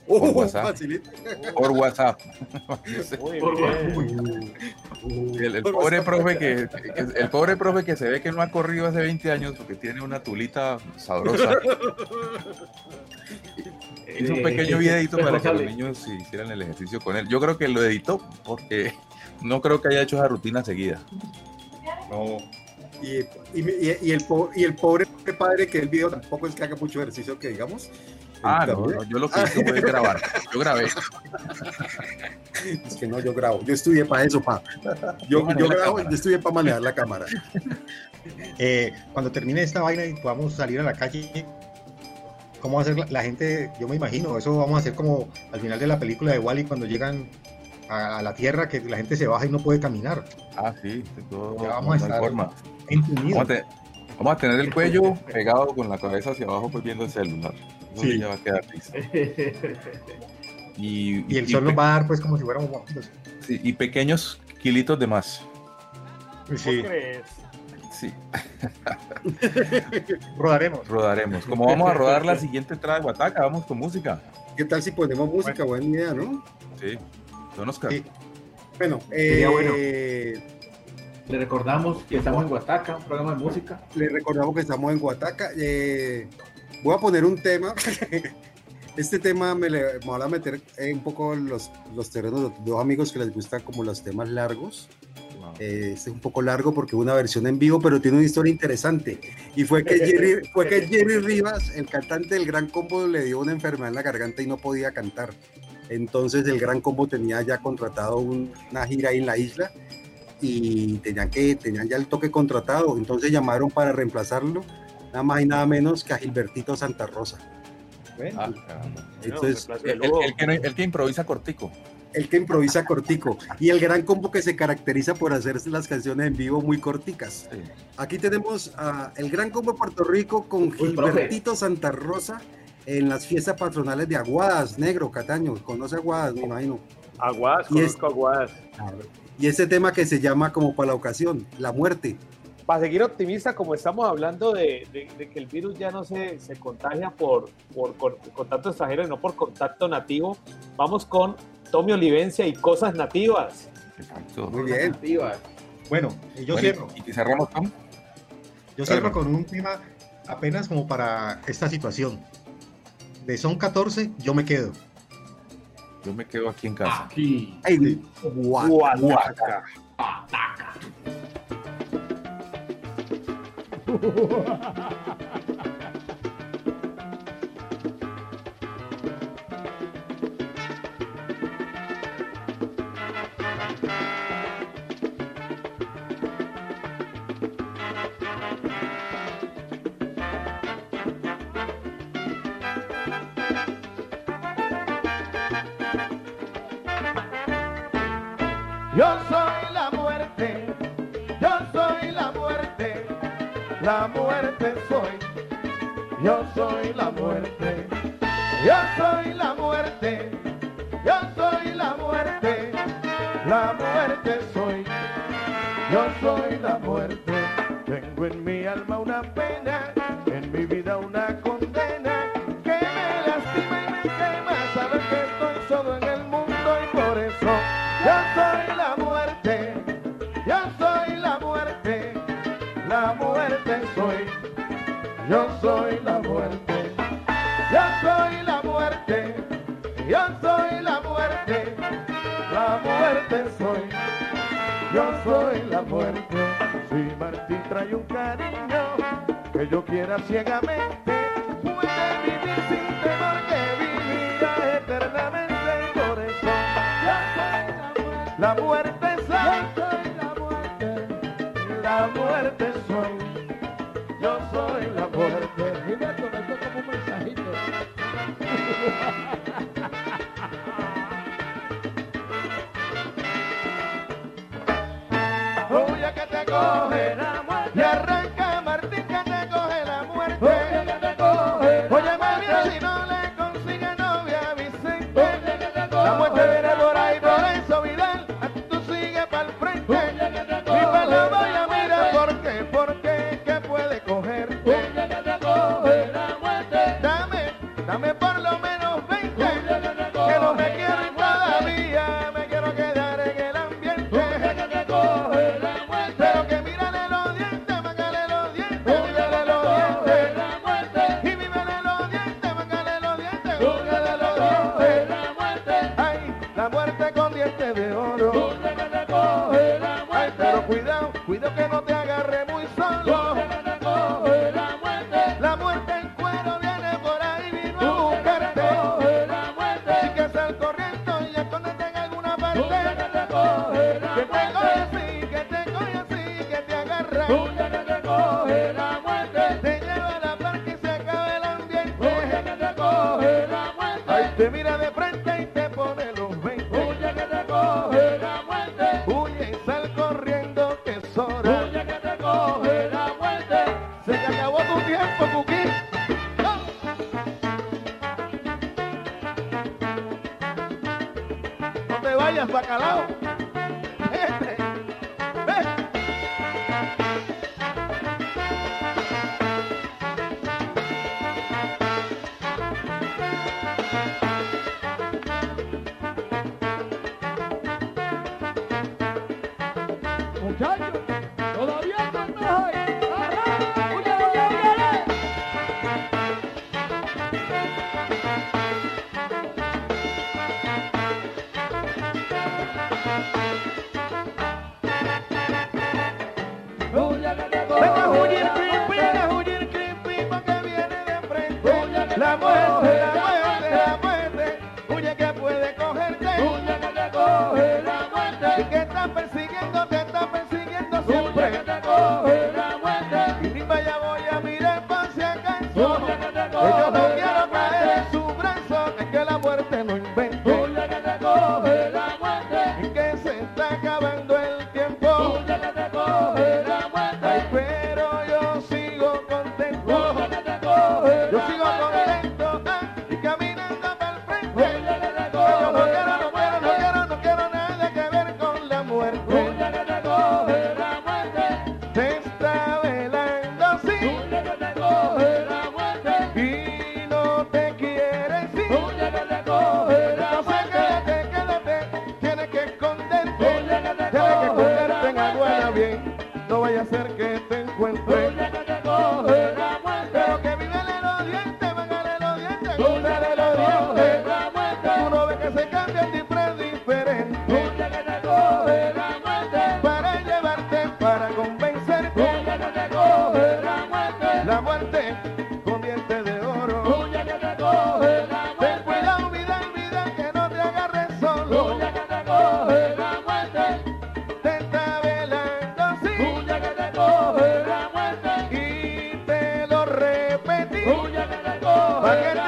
Oh, Por WhatsApp. facilito. Por WhatsApp. El, el pobre profe que, que- el pobre profe que se ve que no ha corrido hace 20 años porque tiene una tulita sabrosa. Hizo un pequeño videito para que los niños hicieran el ejercicio con él. Yo creo que lo editó porque no creo que haya hecho esa rutina seguida. No. Y, y, y- el, y el pobre padre que el video tampoco es que haga mucho ejercicio, que digamos. Ah, no, También. no, yo lo que hice fue grabar. Yo grabé. Es que no, yo grabo. Yo estudié para eso, pa. Yo, yo la grabo, yo estudié para manejar la cámara. Eh, cuando termine esta vaina y podamos salir a la calle, ¿cómo va a ser la, la gente? Yo me imagino, eso vamos a hacer como al final de la película de Wally cuando llegan a, a la tierra, que la gente se baja y no puede caminar. Ah, sí, de todo, Ya vamos a estar forma. Vamos a, te- vamos a tener el cuello pegado con la cabeza hacia abajo, pues viendo el celular. Eso Sí. sí ya va a quedar listo. Y, Y el sol nos va a dar pues como si fuéramos vampiros. sí, y pequeños kilitos de más. Sí, crees? Sí, rodaremos. rodaremos. Como vamos a rodar la siguiente entrada de Guataca, vamos con música. ¿Qué tal si ponemos música? Buena idea, ¿no? Sí, don Oscar. Sí. Bueno, Sería bueno. eh, Le recordamos que estamos en Guataca, un programa de música. les recordamos que estamos en Guataca. Eh, voy a poner un tema. Este tema me, le, me a meter eh, un poco los, los terrenos de dos amigos que les gustan como los temas largos. Eh, este es un poco largo porque es una versión en vivo, pero tiene una historia interesante. Y fue que Jerry, fue que Jerry Rivas, el cantante del Gran Combo, le dio una enfermedad en la garganta y no podía cantar. Entonces el Gran Combo tenía ya contratado un- una gira ahí en la isla y tenían, que, tenían ya el toque contratado. Entonces llamaron para reemplazarlo, nada más y nada menos que a Gilbertito Santa Rosa. Ah, caramba. Entonces, el, el- el que, no- el que improvisa cortico. el que improvisa cortico y el gran combo que se caracteriza por hacer las canciones en vivo muy corticas. Aquí tenemos a el gran combo de Puerto Rico con Gilbertito Santa Rosa en las fiestas patronales de Aguadas, Negro, Cataño. Conoce Aguadas, me imagino. Aguadas, Y es- conozco Aguadas. Y este tema que se llama como para la ocasión, la muerte. Para seguir optimista, como estamos hablando de, de- de que el virus ya no se, se contagia por, por, con- contacto extranjero y no por contacto nativo, vamos con Tommy Olivencia y cosas nativas. Muy bien. Bueno, y yo Bueno, cierro. ¿Y cerramos con? Yo cierro con un tema apenas como para esta situación. De son 14, yo me quedo. Yo me quedo aquí en casa. Aquí. Ay, Guataca. ハハハハ! La muerte soy, yo soy la muerte, yo soy la muerte, yo soy la muerte, la muerte soy, yo soy la muerte. soy la muerte, Si Martín trae un cariño que yo quiera ciegamente, puede vivir sin temor que vivirá eternamente. Por eso yo soy la muerte. La muerte soy. Yo la muerte. La muerte soy. Yo soy la muerte. Gilberto me como un mensajito. Y arranca Para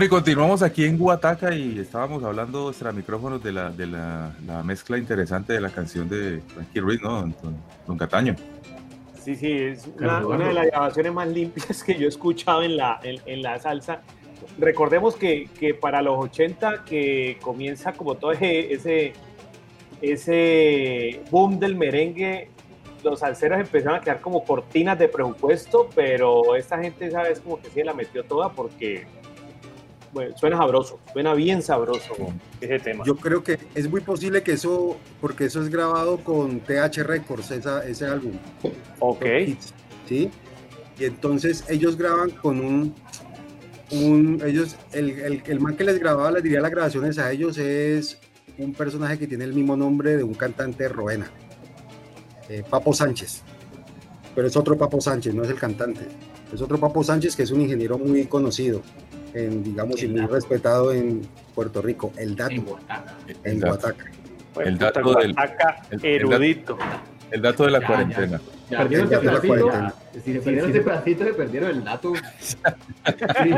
Bueno, y continuamos aquí en Huataca y estábamos hablando nuestra micrófonos de, la, de la, la, mezcla interesante de la canción de Frankie Ruiz, ¿no? Don, don, Cataño. Sí, sí, es una, una, de las grabaciones más limpias que yo he escuchado en la, en, en la salsa. Recordemos que, que, para los 80 que comienza como todo ese, ese boom del merengue, los salseros empezaron a quedar como cortinas de presupuesto, pero esta gente esa vez como que sí la metió toda porque suena sabroso, suena bien sabroso ese tema. Yo creo que es muy posible que eso, porque eso es grabado con TH Records, ese álbum. Ok. Sí. Y entonces ellos graban con un, un ellos, el, el, el man que les grababa, les diría las grabaciones a ellos, es un personaje que tiene el mismo nombre de un cantante de Roena, eh, Papo Sánchez. Pero es otro Papo Sánchez, no es el cantante. Es otro Papo Sánchez que es un ingeniero muy conocido en, digamos, y muy respetado en Puerto Rico, el Dato, en El dato. Guataca. El dato del Acá, el- el erudito. el dato de la Ya, cuarentena. Ya, perdieron este la cuarentena. Si perdieron este pedacito, se perdieron el dato. Sí,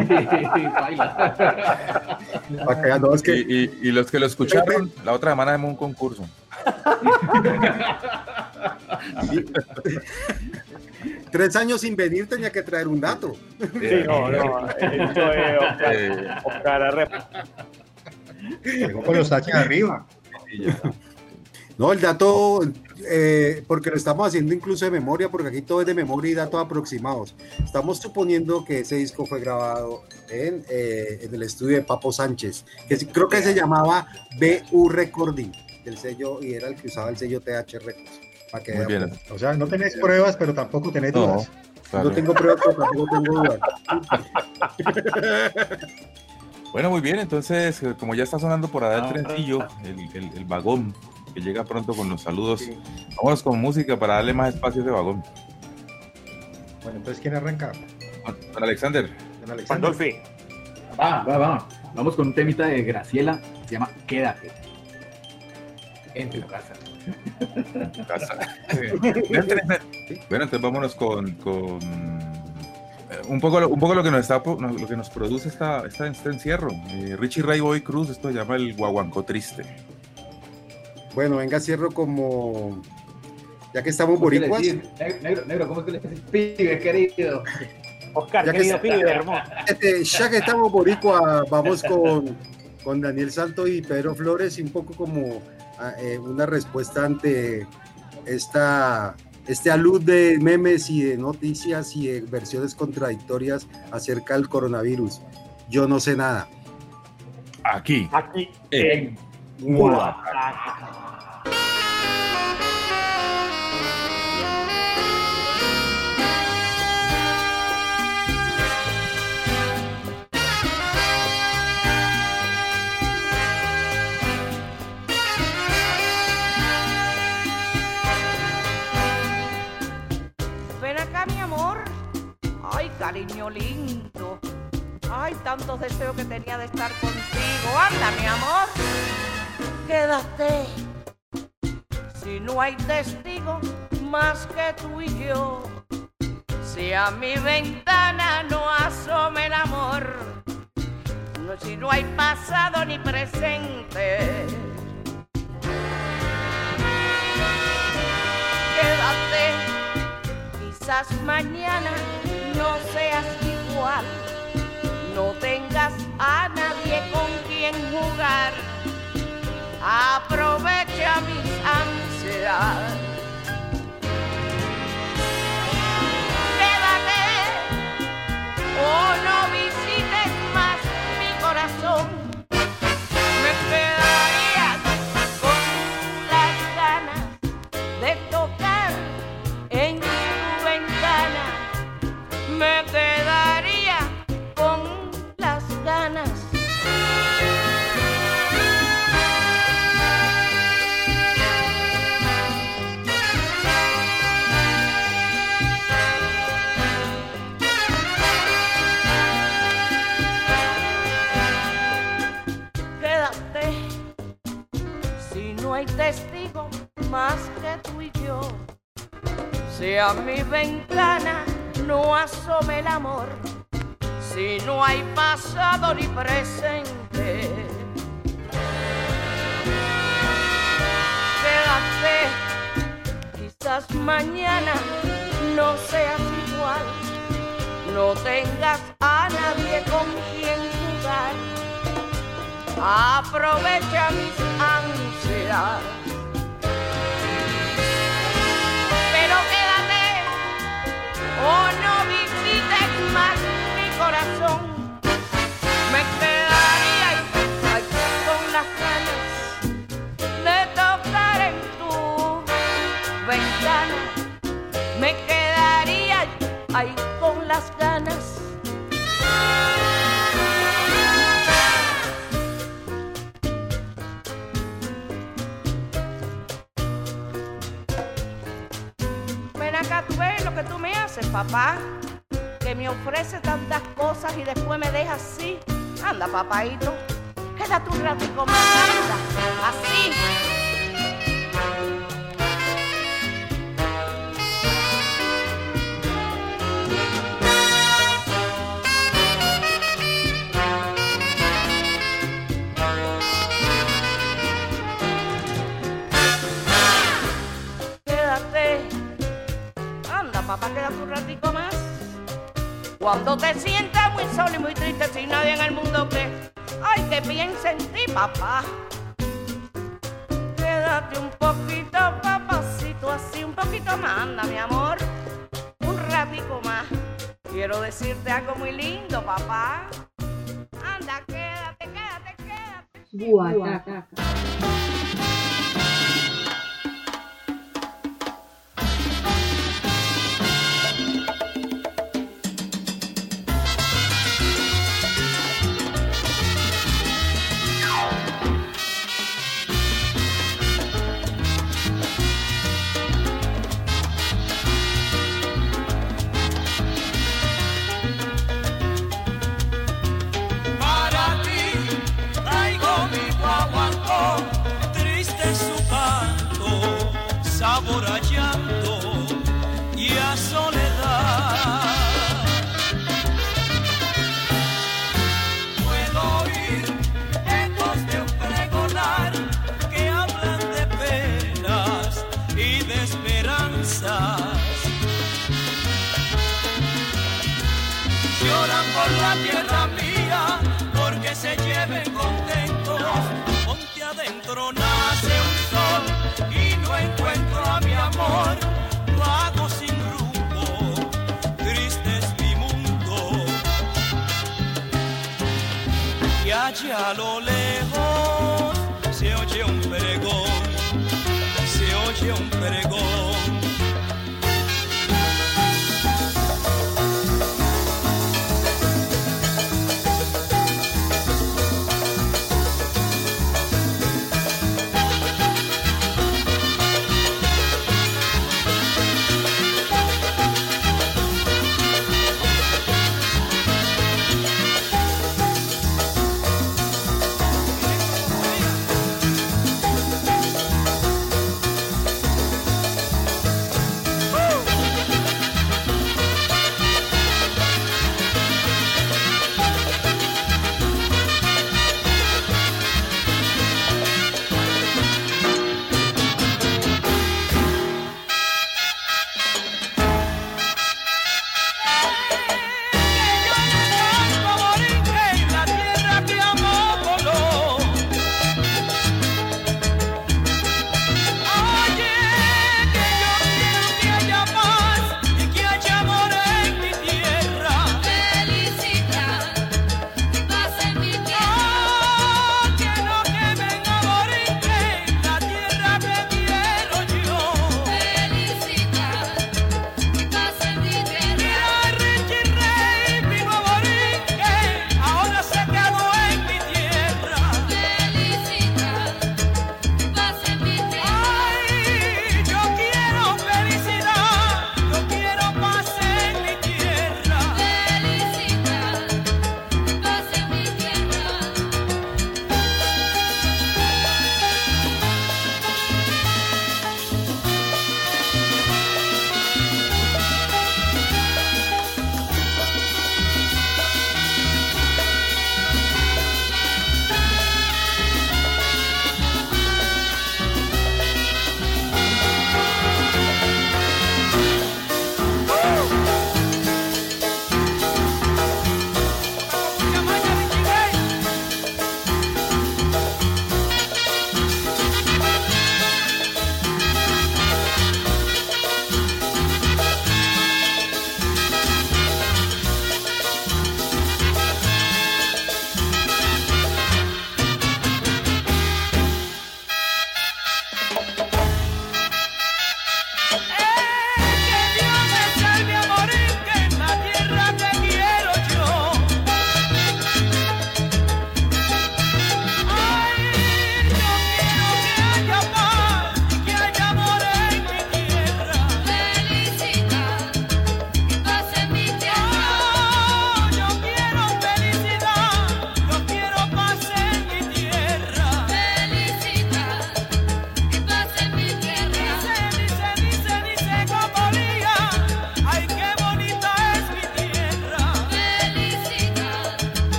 no, es que- Y, y- y los que lo escucharon, la otra semana hacemos un concurso. Tres años sin venir tenía que traer un dato. Sí, no, no. Esto es Oscar, Oscar Arrepa. Llegó con los taches arriba. No, el dato, eh, porque lo estamos haciendo incluso de memoria, porque aquí todo es de memoria y datos aproximados. Estamos suponiendo que ese disco fue grabado en, eh, en el estudio de Papo Sánchez, que creo que se llamaba BU Recording, el sello, y era el que usaba el sello TH Records. Para que Muy vean, bien. O sea, no tenéis pruebas, pero tampoco tenéis No, dudas. claro. No tengo pruebas, pero tampoco tengo dudas. Bueno, muy bien, entonces, eh, como ya está sonando por allá el trencillo, el, el- el vagón, que llega pronto con los saludos, vámonos con música para darle más espacio a ese vagón. Bueno, entonces, ¿quién arranca? Don don Alexander, Don Alexander. Pandolfi. Va, va, va. Vamos con un temita de Graciela. Se llama Quédate. En tu casa. Bueno, entonces vámonos con, con, eh, un, poco, lo- un poco lo que nos está po- lo que nos produce esta, esta- este encierro. Eh, Richie Ray Boy Cruz, esto se llama el guaguancó triste. Bueno, venga, cierro como. Ya que estamos ¿Cómo es que le boricuas. Negro, negro, negro, ¿cómo es que le decís? Pibe, querido. Oscar, Ya que querido pibe. Este, ya que estamos boricua, vamos con, con Daniel Santo y Pedro Flores y un poco como eh, una respuesta ante esta, este alud de memes y de noticias y de versiones contradictorias acerca del coronavirus. Yo no sé nada. Aquí. Aquí en en Guataca. Cariño lindo. Ay, tantos deseos que tenía de estar contigo. Anda, mi amor. Quédate. Si no hay testigo más que tú y yo. Si a mi ventana no asome el amor. No, si no hay pasado ni presente. Quédate. Quizás mañana no seas igual, no tengas a nadie con quien jugar. Aprovecha mis ansias. Quédate o no más que tú y yo. Si a mi ventana no asome el amor, si no hay pasado ni presente. Quédate, quizás mañana no seas igual, no tengas a nadie con quien jugar. Aprovecha mis ansias. O no visites más mi corazón. papá que me ofrece tantas cosas y después me deja así. Anda, papaito, quédate un ratico más, anda, así. piensa en ti, papá. Quédate un poquito, papacito, así un poquito más, anda, mi amor. Un ratico más. Quiero decirte algo muy lindo, papá. Anda, quédate, quédate, quédate. Guataca.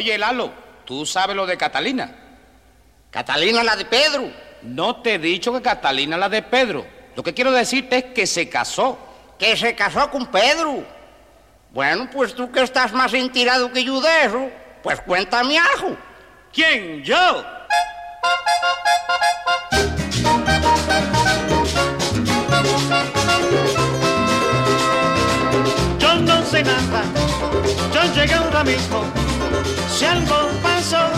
Oye, Lalo, ¿tú sabes lo de Catalina? Catalina la de Pedro. No te he dicho que Catalina la de Pedro. Lo que quiero decirte es que se casó. Que se casó con Pedro. Bueno, pues tú que estás más enterado que yo de eso, pues cuéntame algo. ¿Quién? ¿Yo? Yo no sé nada, yo llegué ahora mismo. Si algo pasó,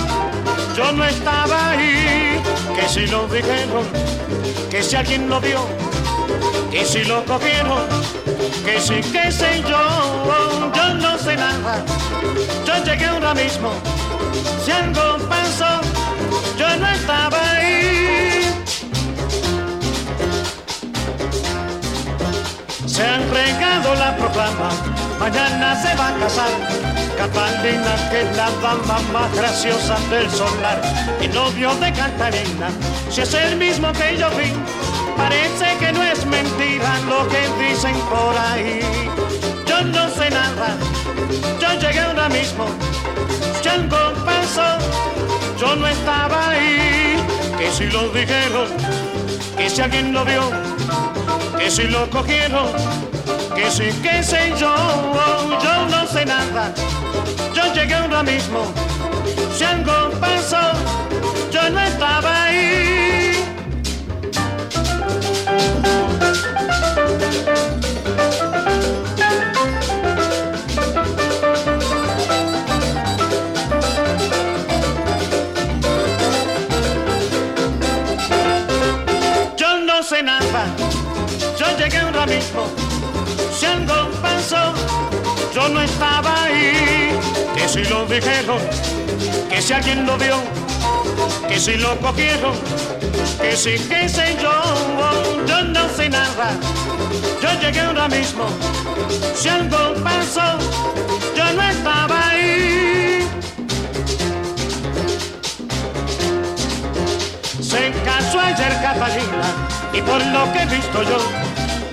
yo no estaba ahí. Que si lo dijeron, que si alguien lo vio, que si lo cogieron, que si qué sé yo, yo no sé nada. Yo llegué ahora mismo. Si algo pasó, yo no estaba ahí. Se han regado la proclama, mañana se va a casar. Catalina, que es la dama más graciosa del solar. El novio de Catalina, si es el mismo que yo vi, parece que no es mentira lo que dicen por ahí. Yo no sé nada, yo llegué ahora mismo. Si algo pasó, yo no estaba ahí. Que si lo dijeron, que si alguien lo vio, que si lo cogieron, que si qué sé yo, yo no sé nada. Yo llegué ahora mismo. Si algo pasó, yo no estaba ahí. Yo no sé nada, yo llegué ahora mismo. Si algo pasó, yo no estaba ahí. Si lo dijeron, que si alguien lo vio, que si lo cogieron, que si qué sé yo, yo no sé nada. Yo llegué ahora mismo. Si algo pasó, yo no estaba ahí. Se casó ayer Catalina y por lo que he visto yo,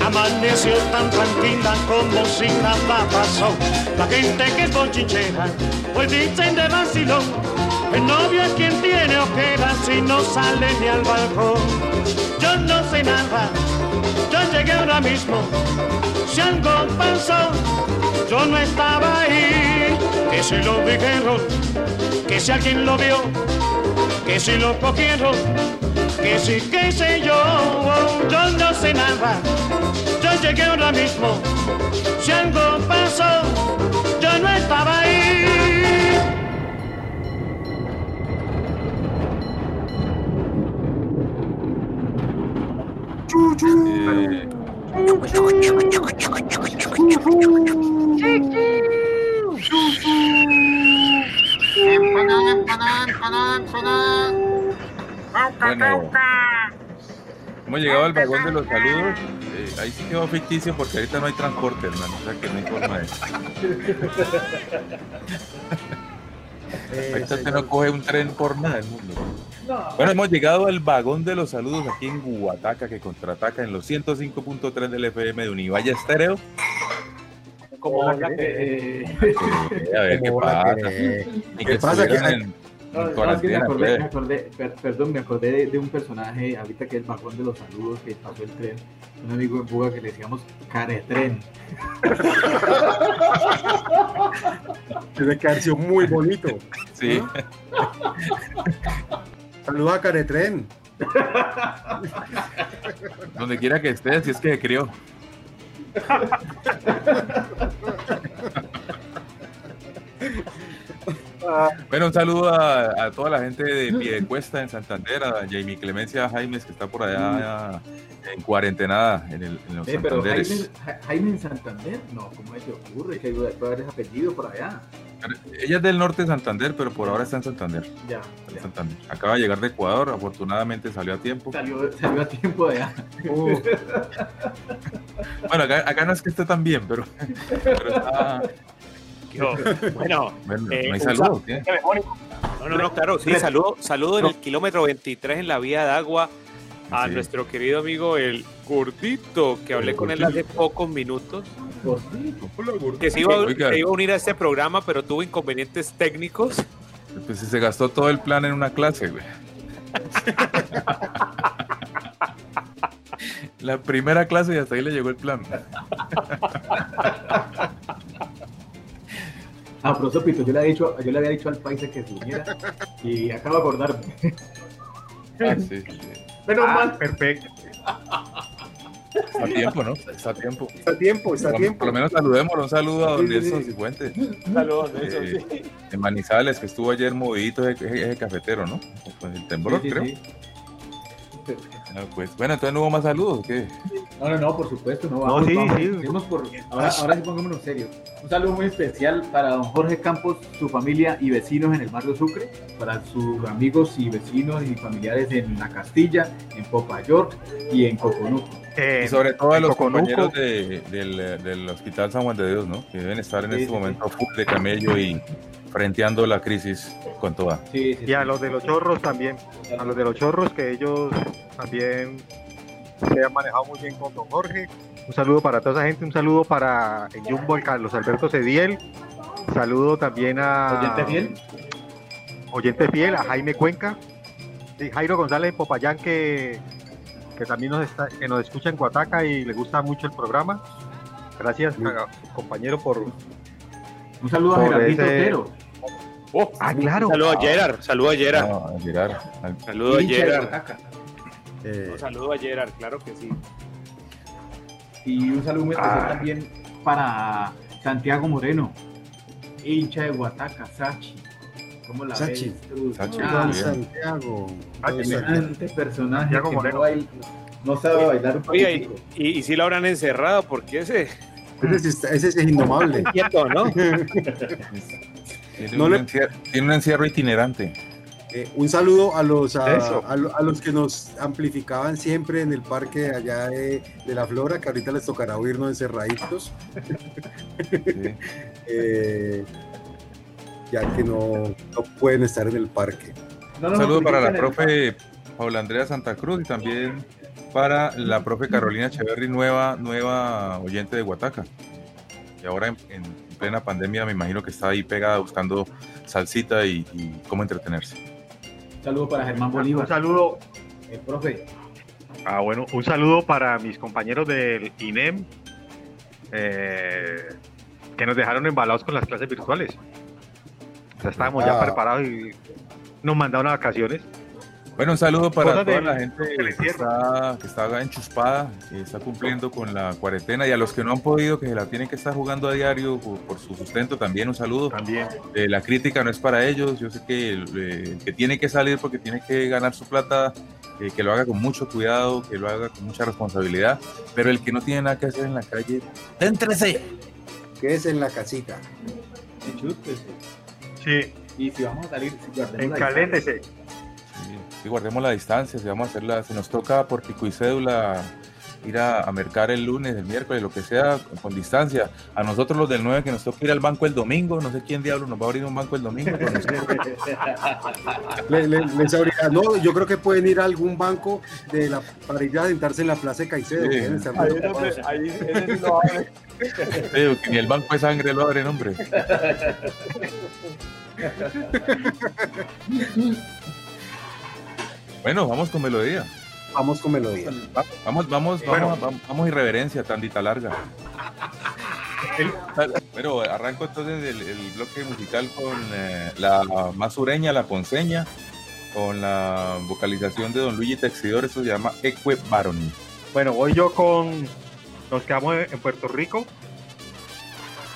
amaneció tan tranquila como si nada pasó. La gente que es bochinchera, pues dicen de vacilón, el novio es quien tiene ojeras y no sale ni al balcón. Yo no sé nada, yo llegué ahora mismo. Si algo pasó, yo no estaba ahí. Que si lo dijeron, que si alguien lo vio, que si lo cogieron, que si qué sé yo, yo no sé nada. Yo llegué ahora mismo. Si algo pasó, yo no estaba ahí. Bueno, hemos llegado al vagón de los saludos. Eh, ahí sí quedó ficticio porque ahorita no hay transporte, hermano. O sea que no hay forma de. Ahorita usted no coge un tren por nada del mundo. Bueno, hemos llegado al vagón de los saludos aquí en Guataca, que contraataca en los 105.3 del FM de Univaya Estéreo. Como la que- A ver qué pasa. Que ¿Qué pasa? Que- en, No, en no, es que me cuarentena, acordé, pues. me acordé- per- perdón, me acordé de, de un personaje, ahorita que es el vagón de los saludos que pasó el tren, un amigo en Buga que le decíamos caretren. Debe quedar sido muy bonito. Sí. Saluda a Caretren. Donde quiera que esté, si es que crió. Bueno, un saludo a, a toda la gente de Piedecuesta en Santander, a Jamie Clemencia Jaimes, que está por allá en cuarentena en, el, en los Eh, pero Jaime, Santanderes. Ja- Jaime en Santander, no, ¿cómo se te ocurre? Que puede haber ese apellido por allá. Ella es del norte de Santander, pero por ahora está en Santander. Ya, En Santander. Acaba de llegar de Ecuador, afortunadamente salió a tiempo. Salió, salió a tiempo de allá. Bueno, acá, acá no es que esté tan bien, pero, pero está... Yo, bueno, Bueno, eh, ¿no hay saludo qué? No, no, no, claro, sí, saludo, saludo en el kilómetro 23 en la vía de agua a Sí. nuestro querido amigo el gordito, que hablé El con él gordito. hace pocos minutos. Que se iba, Oiga. se iba a unir a este programa, pero tuvo inconvenientes técnicos. Pues se gastó todo el plan en una clase, güey. La primera clase y hasta ahí le llegó el plan. Ah, pero eso, Pito, yo le había dicho, yo le había dicho al paisa que se uniera y acabo de acordarme. Ah, sí, sí. Menos Ah, mal. Perfecto. Está a tiempo, ¿no? Está a tiempo. Está a tiempo, está a tiempo. por lo menos saludémoslo. Un saludo a don Sí, sí, Nelson sí. Cifuentes. Saludos, Nelson, Eh, sí. En Manizales, que estuvo ayer movidito ese, ese- ese cafetero, ¿no? Con el temblor, Sí, sí, creo. Ah, pues, bueno, entonces no hubo más saludos, ¿o ¿qué? No, no, no, por supuesto, no. No, Vamos, sí, vamos, sí. por- ahora, ahora sí pongámonos serios. Un saludo muy especial para don Jorge Campos, su familia y vecinos en el barrio Sucre, para sus amigos y vecinos y familiares en La Castilla, en Popa York y en Coconuco. Eh, Y sobre todo a los Coconuco. compañeros de- del, del Hospital San Juan de Dios, ¿no? Que deben estar en Sí, este sí, momento full de camello y frenteando la crisis con toda. Sí, sí, Y a los de los chorros también. A los de los chorros que ellos también se han manejado muy bien con don Jorge. Un saludo para toda esa gente, un saludo para el Jumbo, el Carlos Alberto Cediel. Saludo también a ¿Oyente fiel? oyente fiel, a Jaime Cuenca. Y Jairo González de Popayán que, que también nos, está, que nos escucha en Guataca y le gusta mucho el programa. Gracias, a- compañero, por... Un saludo a Gerardito ese- Otero. Oh, Ah, claro. Saludo a Gerard, saludo a Gerard. No, a Gerard. Al- Saludo a Gerard. Eh, Un saludo a Gerard, claro que sí. Y un saludo muy especial Ah. también para Santiago Moreno, hincha de Guataca, Sachi. ¿Cómo la Sachi. ves? Sachi, Ah. Santiago. Semejante personaje Santiago que Moreno. no, baila- no sabe bailar un Oye, y, y, y si lo habrán encerrado, porque ese Ese, sí está- ese sí es indomable. quieto, ¿no? Tiene, No un le- encierro, tiene un encierro itinerante. Eh, un saludo a los a, a a los que nos amplificaban siempre en el parque allá de, de la Flora, que ahorita les tocará oírnos encerraditos. Sí. eh, ya que no, no pueden estar en el parque. No Un saludo para la profe Paula Andrea Santa Cruz y también para la profe Carolina Echeverry, nueva, nueva oyente de Guataca. Y ahora en, en plena pandemia me imagino que está ahí pegada buscando salsita y, y cómo entretenerse. Un saludo para Germán Un Bolívar, saludo el profe. Ah, bueno, un saludo para mis compañeros del INEM eh, que nos dejaron embalados con las clases virtuales. O sea, estábamos ya Ah. preparados y nos mandaron a vacaciones. Bueno, un saludo para toda la gente que está, que está enchuspada, que está cumpliendo con la cuarentena y a los que no han podido, que se la tienen que estar jugando a diario por, por su sustento, también un saludo. También. Eh, la crítica no es para ellos, yo sé que el, eh, el que tiene que salir porque tiene que ganar su plata, eh, que lo haga con mucho cuidado, que lo haga con mucha responsabilidad, pero el que no tiene nada que hacer en la calle, ¡déntrese! Que es en la casita. Enchústese. Sí, Y si vamos a salir, si guardemos Sí, sí, guardemos la distancia, si vamos a hacerla, si nos toca por pico y cédula ir a, a mercar el lunes, el miércoles, lo que sea, con, con distancia. A nosotros los del 9 que nos toca ir al banco el domingo, no sé quién diablo nos va a abrir un banco el domingo. Le- le- les no, yo creo que pueden ir a algún banco de la, para ir a sentarse en la Plaza de Caicedo. Sí. Ahí, ese sí lo abre. Ni el banco de sangre lo abre, hombre. Bueno, vamos con melodía. Vamos con melodía. Va- Vamos, vamos, vamos, vamos, vamos irreverencia, tandita larga. Pero arranco entonces el, el bloque musical con eh, la más sureña, la ponceña, con la vocalización de Don Luigi Texidor, eso se llama Eque Baroni. Bueno, voy yo con. Nos quedamos en Puerto Rico.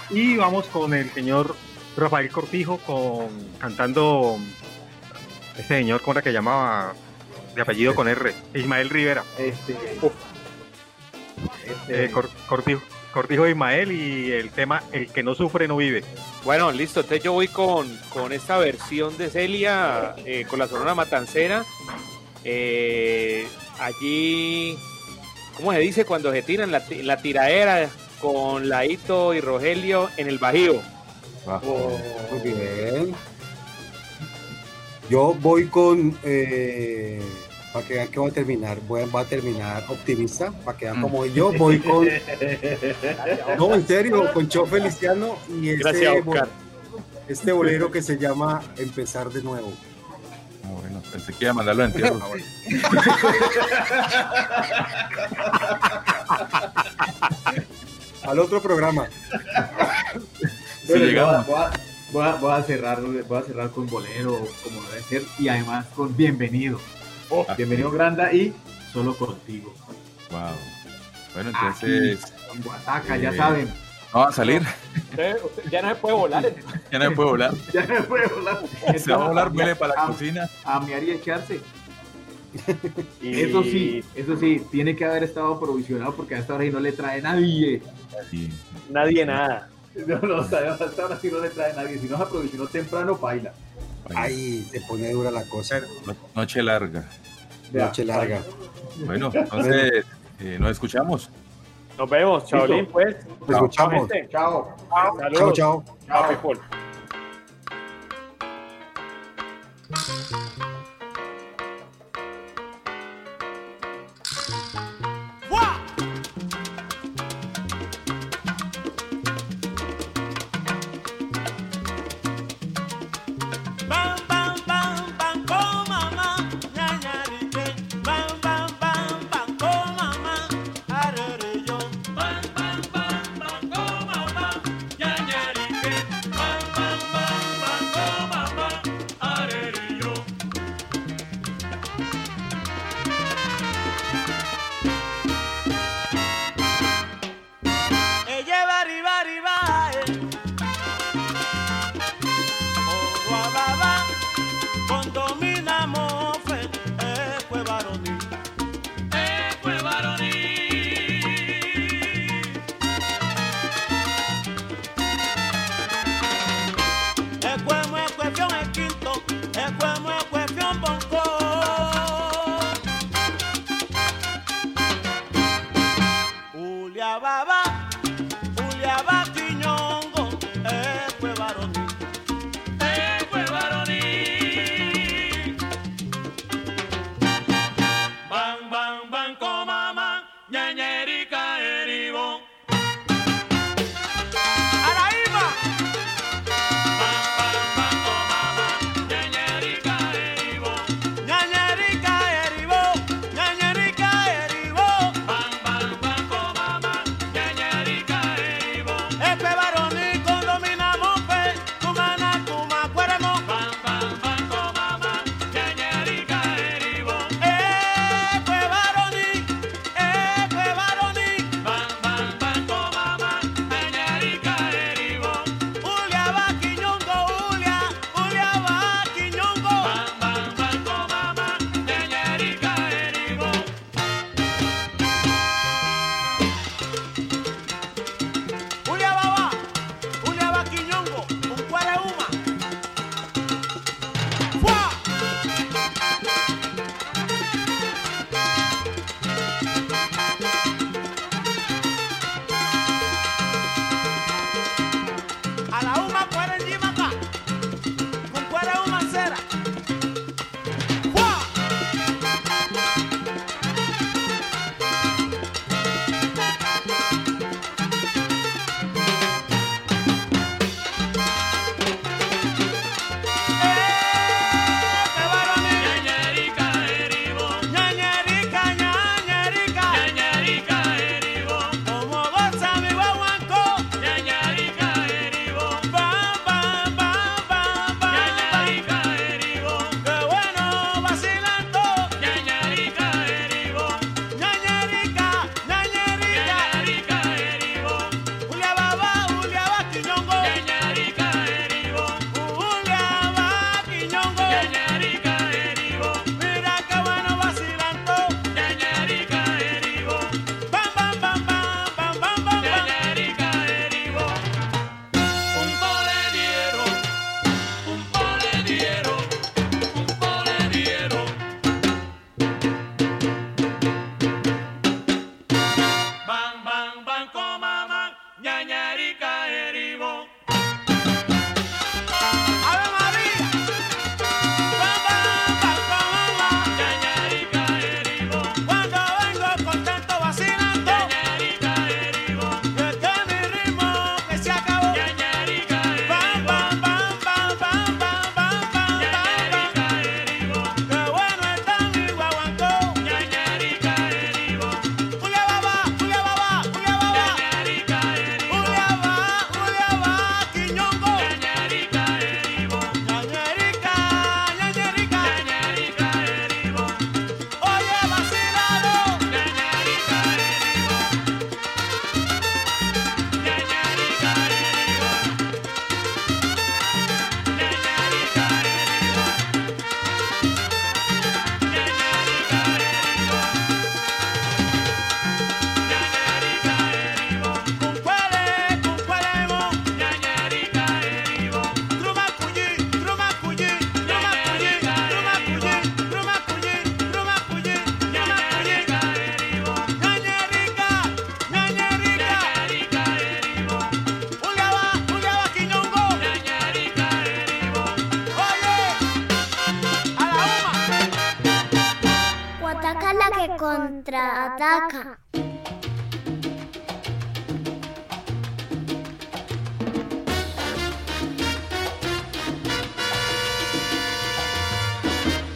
Y vamos con el señor Rafael Cortijo con cantando ese señor, ¿cómo era que llamaba? De apellido con R, Ismael Rivera. Este, Eh, Cor- Cortijo, Cortijo Ismael y el tema El que no sufre no vive. Bueno, listo. Entonces yo voy con, con esta versión de Celia, eh, con la Sonora Matancera. Eh, allí, ¿cómo se dice cuando se tiran la, ti- la tiradera con Laito y Rogelio en el Bajío? Muy bien. Yo voy con eh, Para que vean que voy a terminar, voy a, voy a terminar optimista, para que vean como yo voy con, no, en serio, con Cho Feliciano y este, Gracias, bo- Oscar. este bolero que se llama Empezar de nuevo. Ah, bueno, pensé que iba a mandarlo a entierro. Al otro programa. Si Bueno, llegamos. Voy a- voy a cerrar, voy a cerrar con bolero, como debe ser, y además con bienvenido. Oh, bienvenido Granda y solo contigo. Wow. Bueno, entonces. Aquí, en Guataca, ya eh, saben. Vamos a salir. Usted- usted ya no se puede volar. Ya no me puedo volar. Ya no me puede volar. Se va a volar, vuele para la A- cocina. A miar y echarse. Y- Eso sí, eso sí, tiene que haber estado provisionado porque a esta hora y no le trae nadie. Nadie nada. No, no, hasta ahora sí no le trae nadie. Si no se aprovisionó temprano, baila. Ahí se pone dura la cosa. No- Noche larga. Noche larga. Bueno, entonces eh, nos escuchamos. Nos vemos, Chaolín, pues. Nos escuchamos. Chao. Saludos. Chao, chao. Chao, people.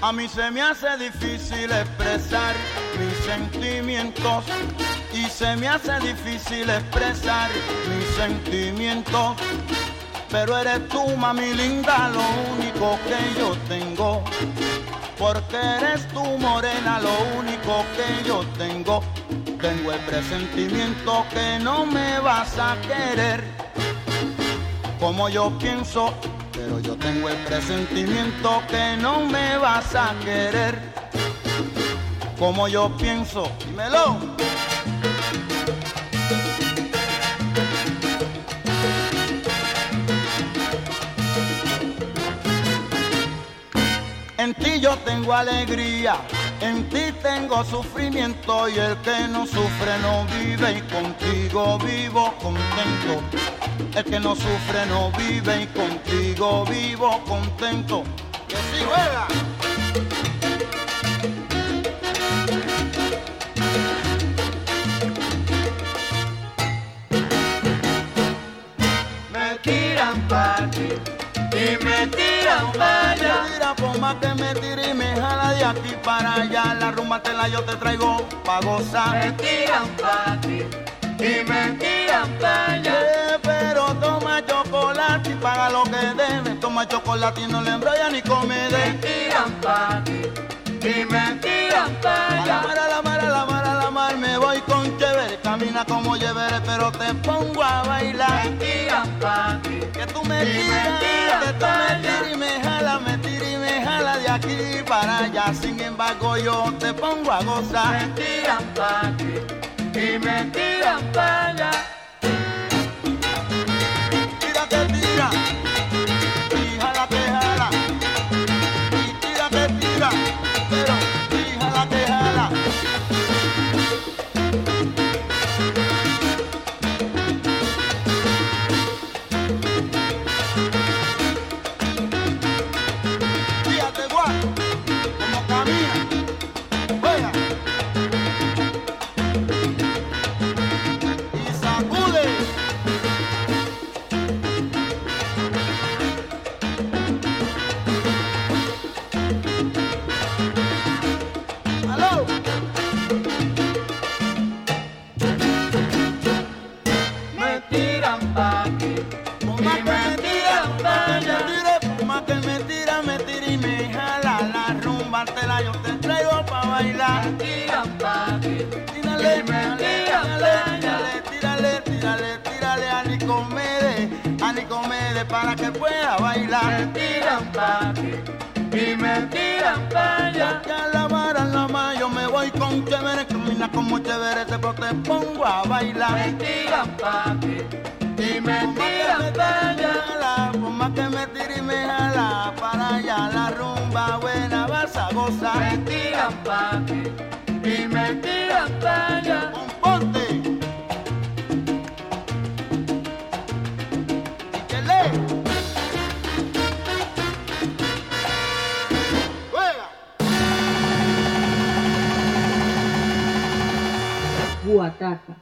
A mí se me hace difícil expresar mis sentimientos y se me hace difícil expresar mis sentimientos. Pero eres tú, mami linda, lo único que yo tengo. Porque eres tú, morena, lo único que yo tengo. Tengo el presentimiento que no me vas a querer como yo pienso, pero yo tengo el presentimiento que no me vas a querer como yo pienso. Dímelo. En ti yo tengo alegría, en ti tengo sufrimiento y el que no sufre no vive y contigo vivo contento. El que no sufre no vive y contigo vivo contento. Que sí juega. Me tiran pa' aquí y me tiran para allá. Mira, por más que me tire y me jala de aquí para allá. La rumba te la yo te traigo pa' gozar. Me tiran pa' aquí y me tiran para allá. Eh, pero toma chocolate y paga lo que debe. Toma chocolate y no le embrolla ni come de. Me tiran pa' y me tiran para allá. A la mar, a la mar, a la Camina como llevere, pero te pongo a bailar. Me tiran pa' aquí. Que tú me tiras, que tú me tiras y me jala, me tira y me jala de aquí para allá. Sin embargo, yo te pongo a gozar. Me tiran pa' aquí y me tiran para allá. Tira que tira, camina como chévere, te, te pongo a bailar. Me tiran pa' aquí y me tiran pa' allá. Por más que me tire y me jala para allá, la rumba buena vas a gozar. Tiran Guataca.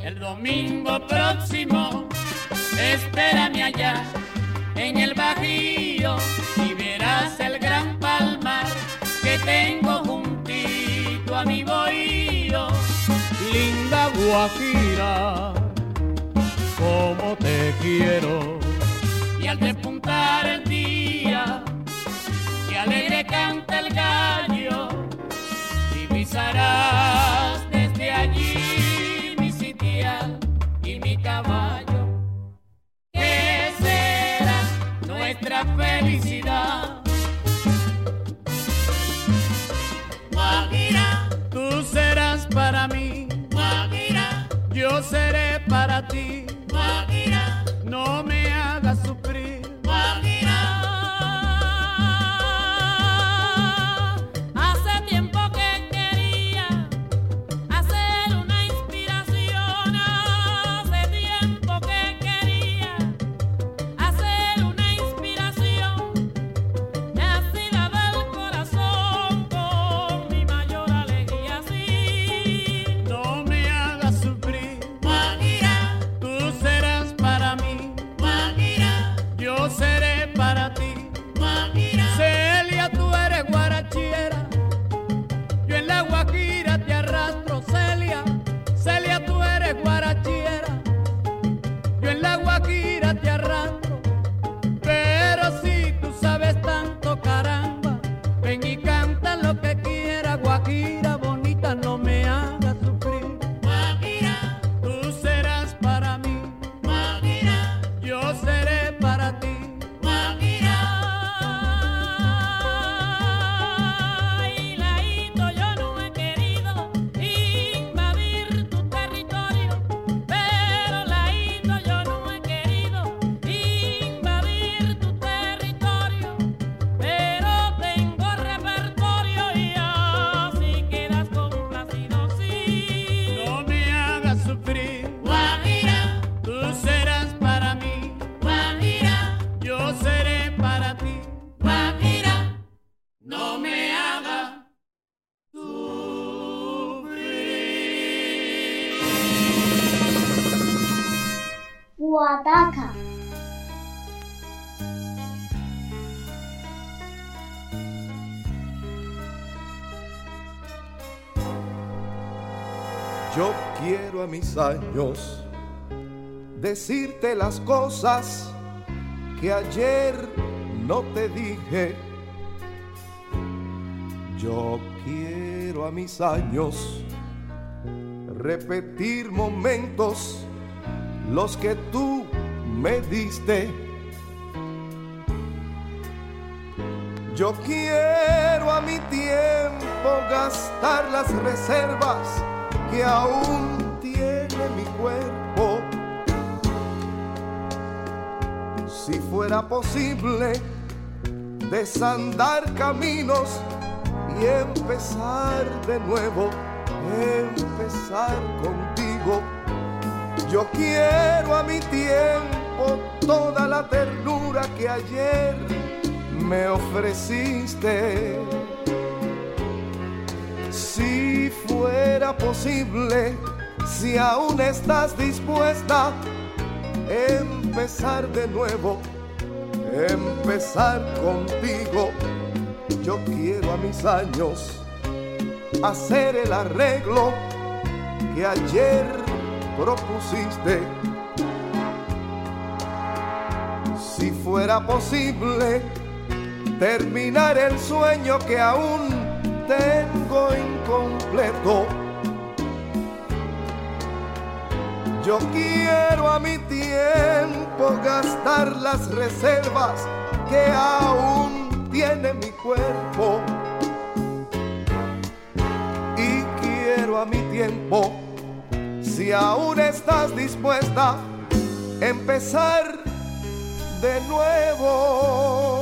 El domingo próximo, Guajira, como te quiero. Y al despuntar el día, que alegre canta el gallo, divisarás desde allí mi sitial y mi caballo. ¿Qué será nuestra felicidad? A mis años decirte las cosas que ayer no te dije. Yo quiero a mis años repetir momentos los que tú me diste. Yo quiero a mi tiempo gastar las reservas que aún Si fuera posible desandar caminos y empezar de nuevo, empezar contigo. Yo quiero a mi tiempo toda la ternura que ayer me ofreciste. Si fuera posible, si aún estás dispuesta, empezar de nuevo, empezar contigo. Yo quiero a mis años hacer el arreglo que ayer propusiste. Si fuera posible terminar el sueño que aún tengo incompleto. Yo quiero a mi tiempo gastar las reservas que aún tiene mi cuerpo. Y quiero a mi tiempo, si aún estás dispuesta, empezar de nuevo.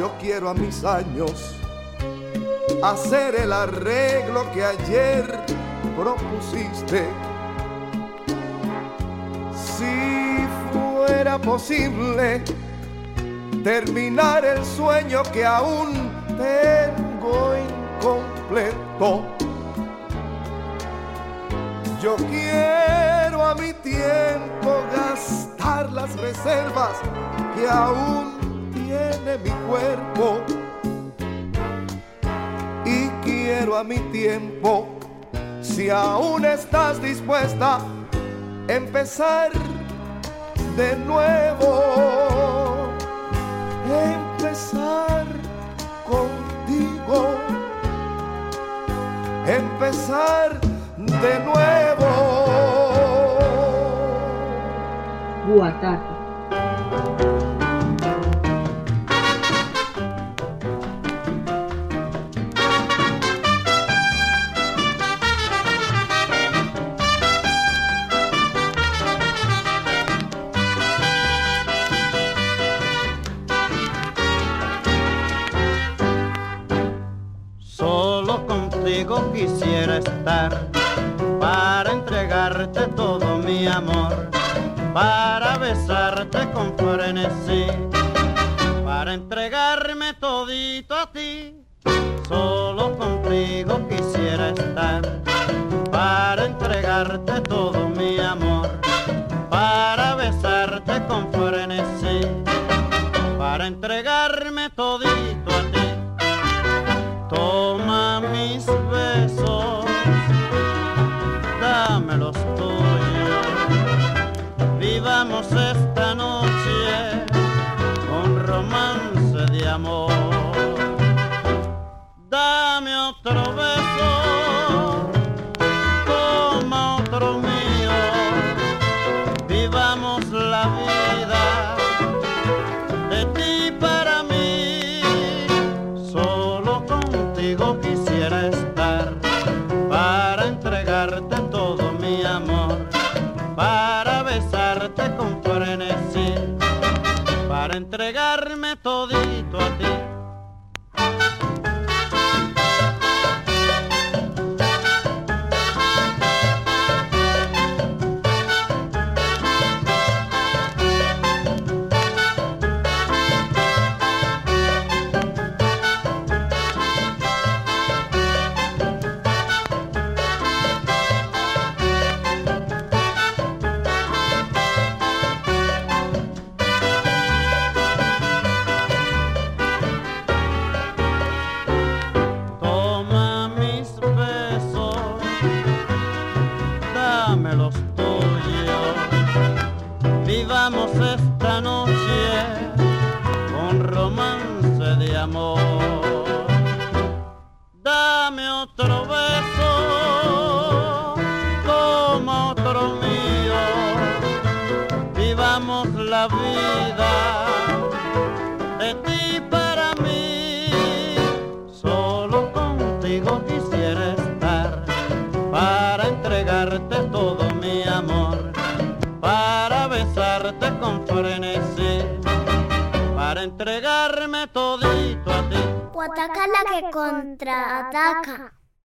Yo quiero a mis años hacer el arreglo que ayer propusiste. Si fuera posible terminar el sueño que aún tengo incompleto. Yo quiero a mi tiempo gastar las reservas que aún tiene mi cuerpo. Y quiero a mi tiempo, si aún estás dispuesta, empezar de nuevo. Empezar contigo. Empezar de nuevo. Solo quisiera estar para entregarte todo mi amor, para besarte con frenesí, para entregarme todito a ti. Solo contigo quisiera estar entregarte todo mi amor, para besarte con frenesí, para entregarme todito a ti. Todito contraataca.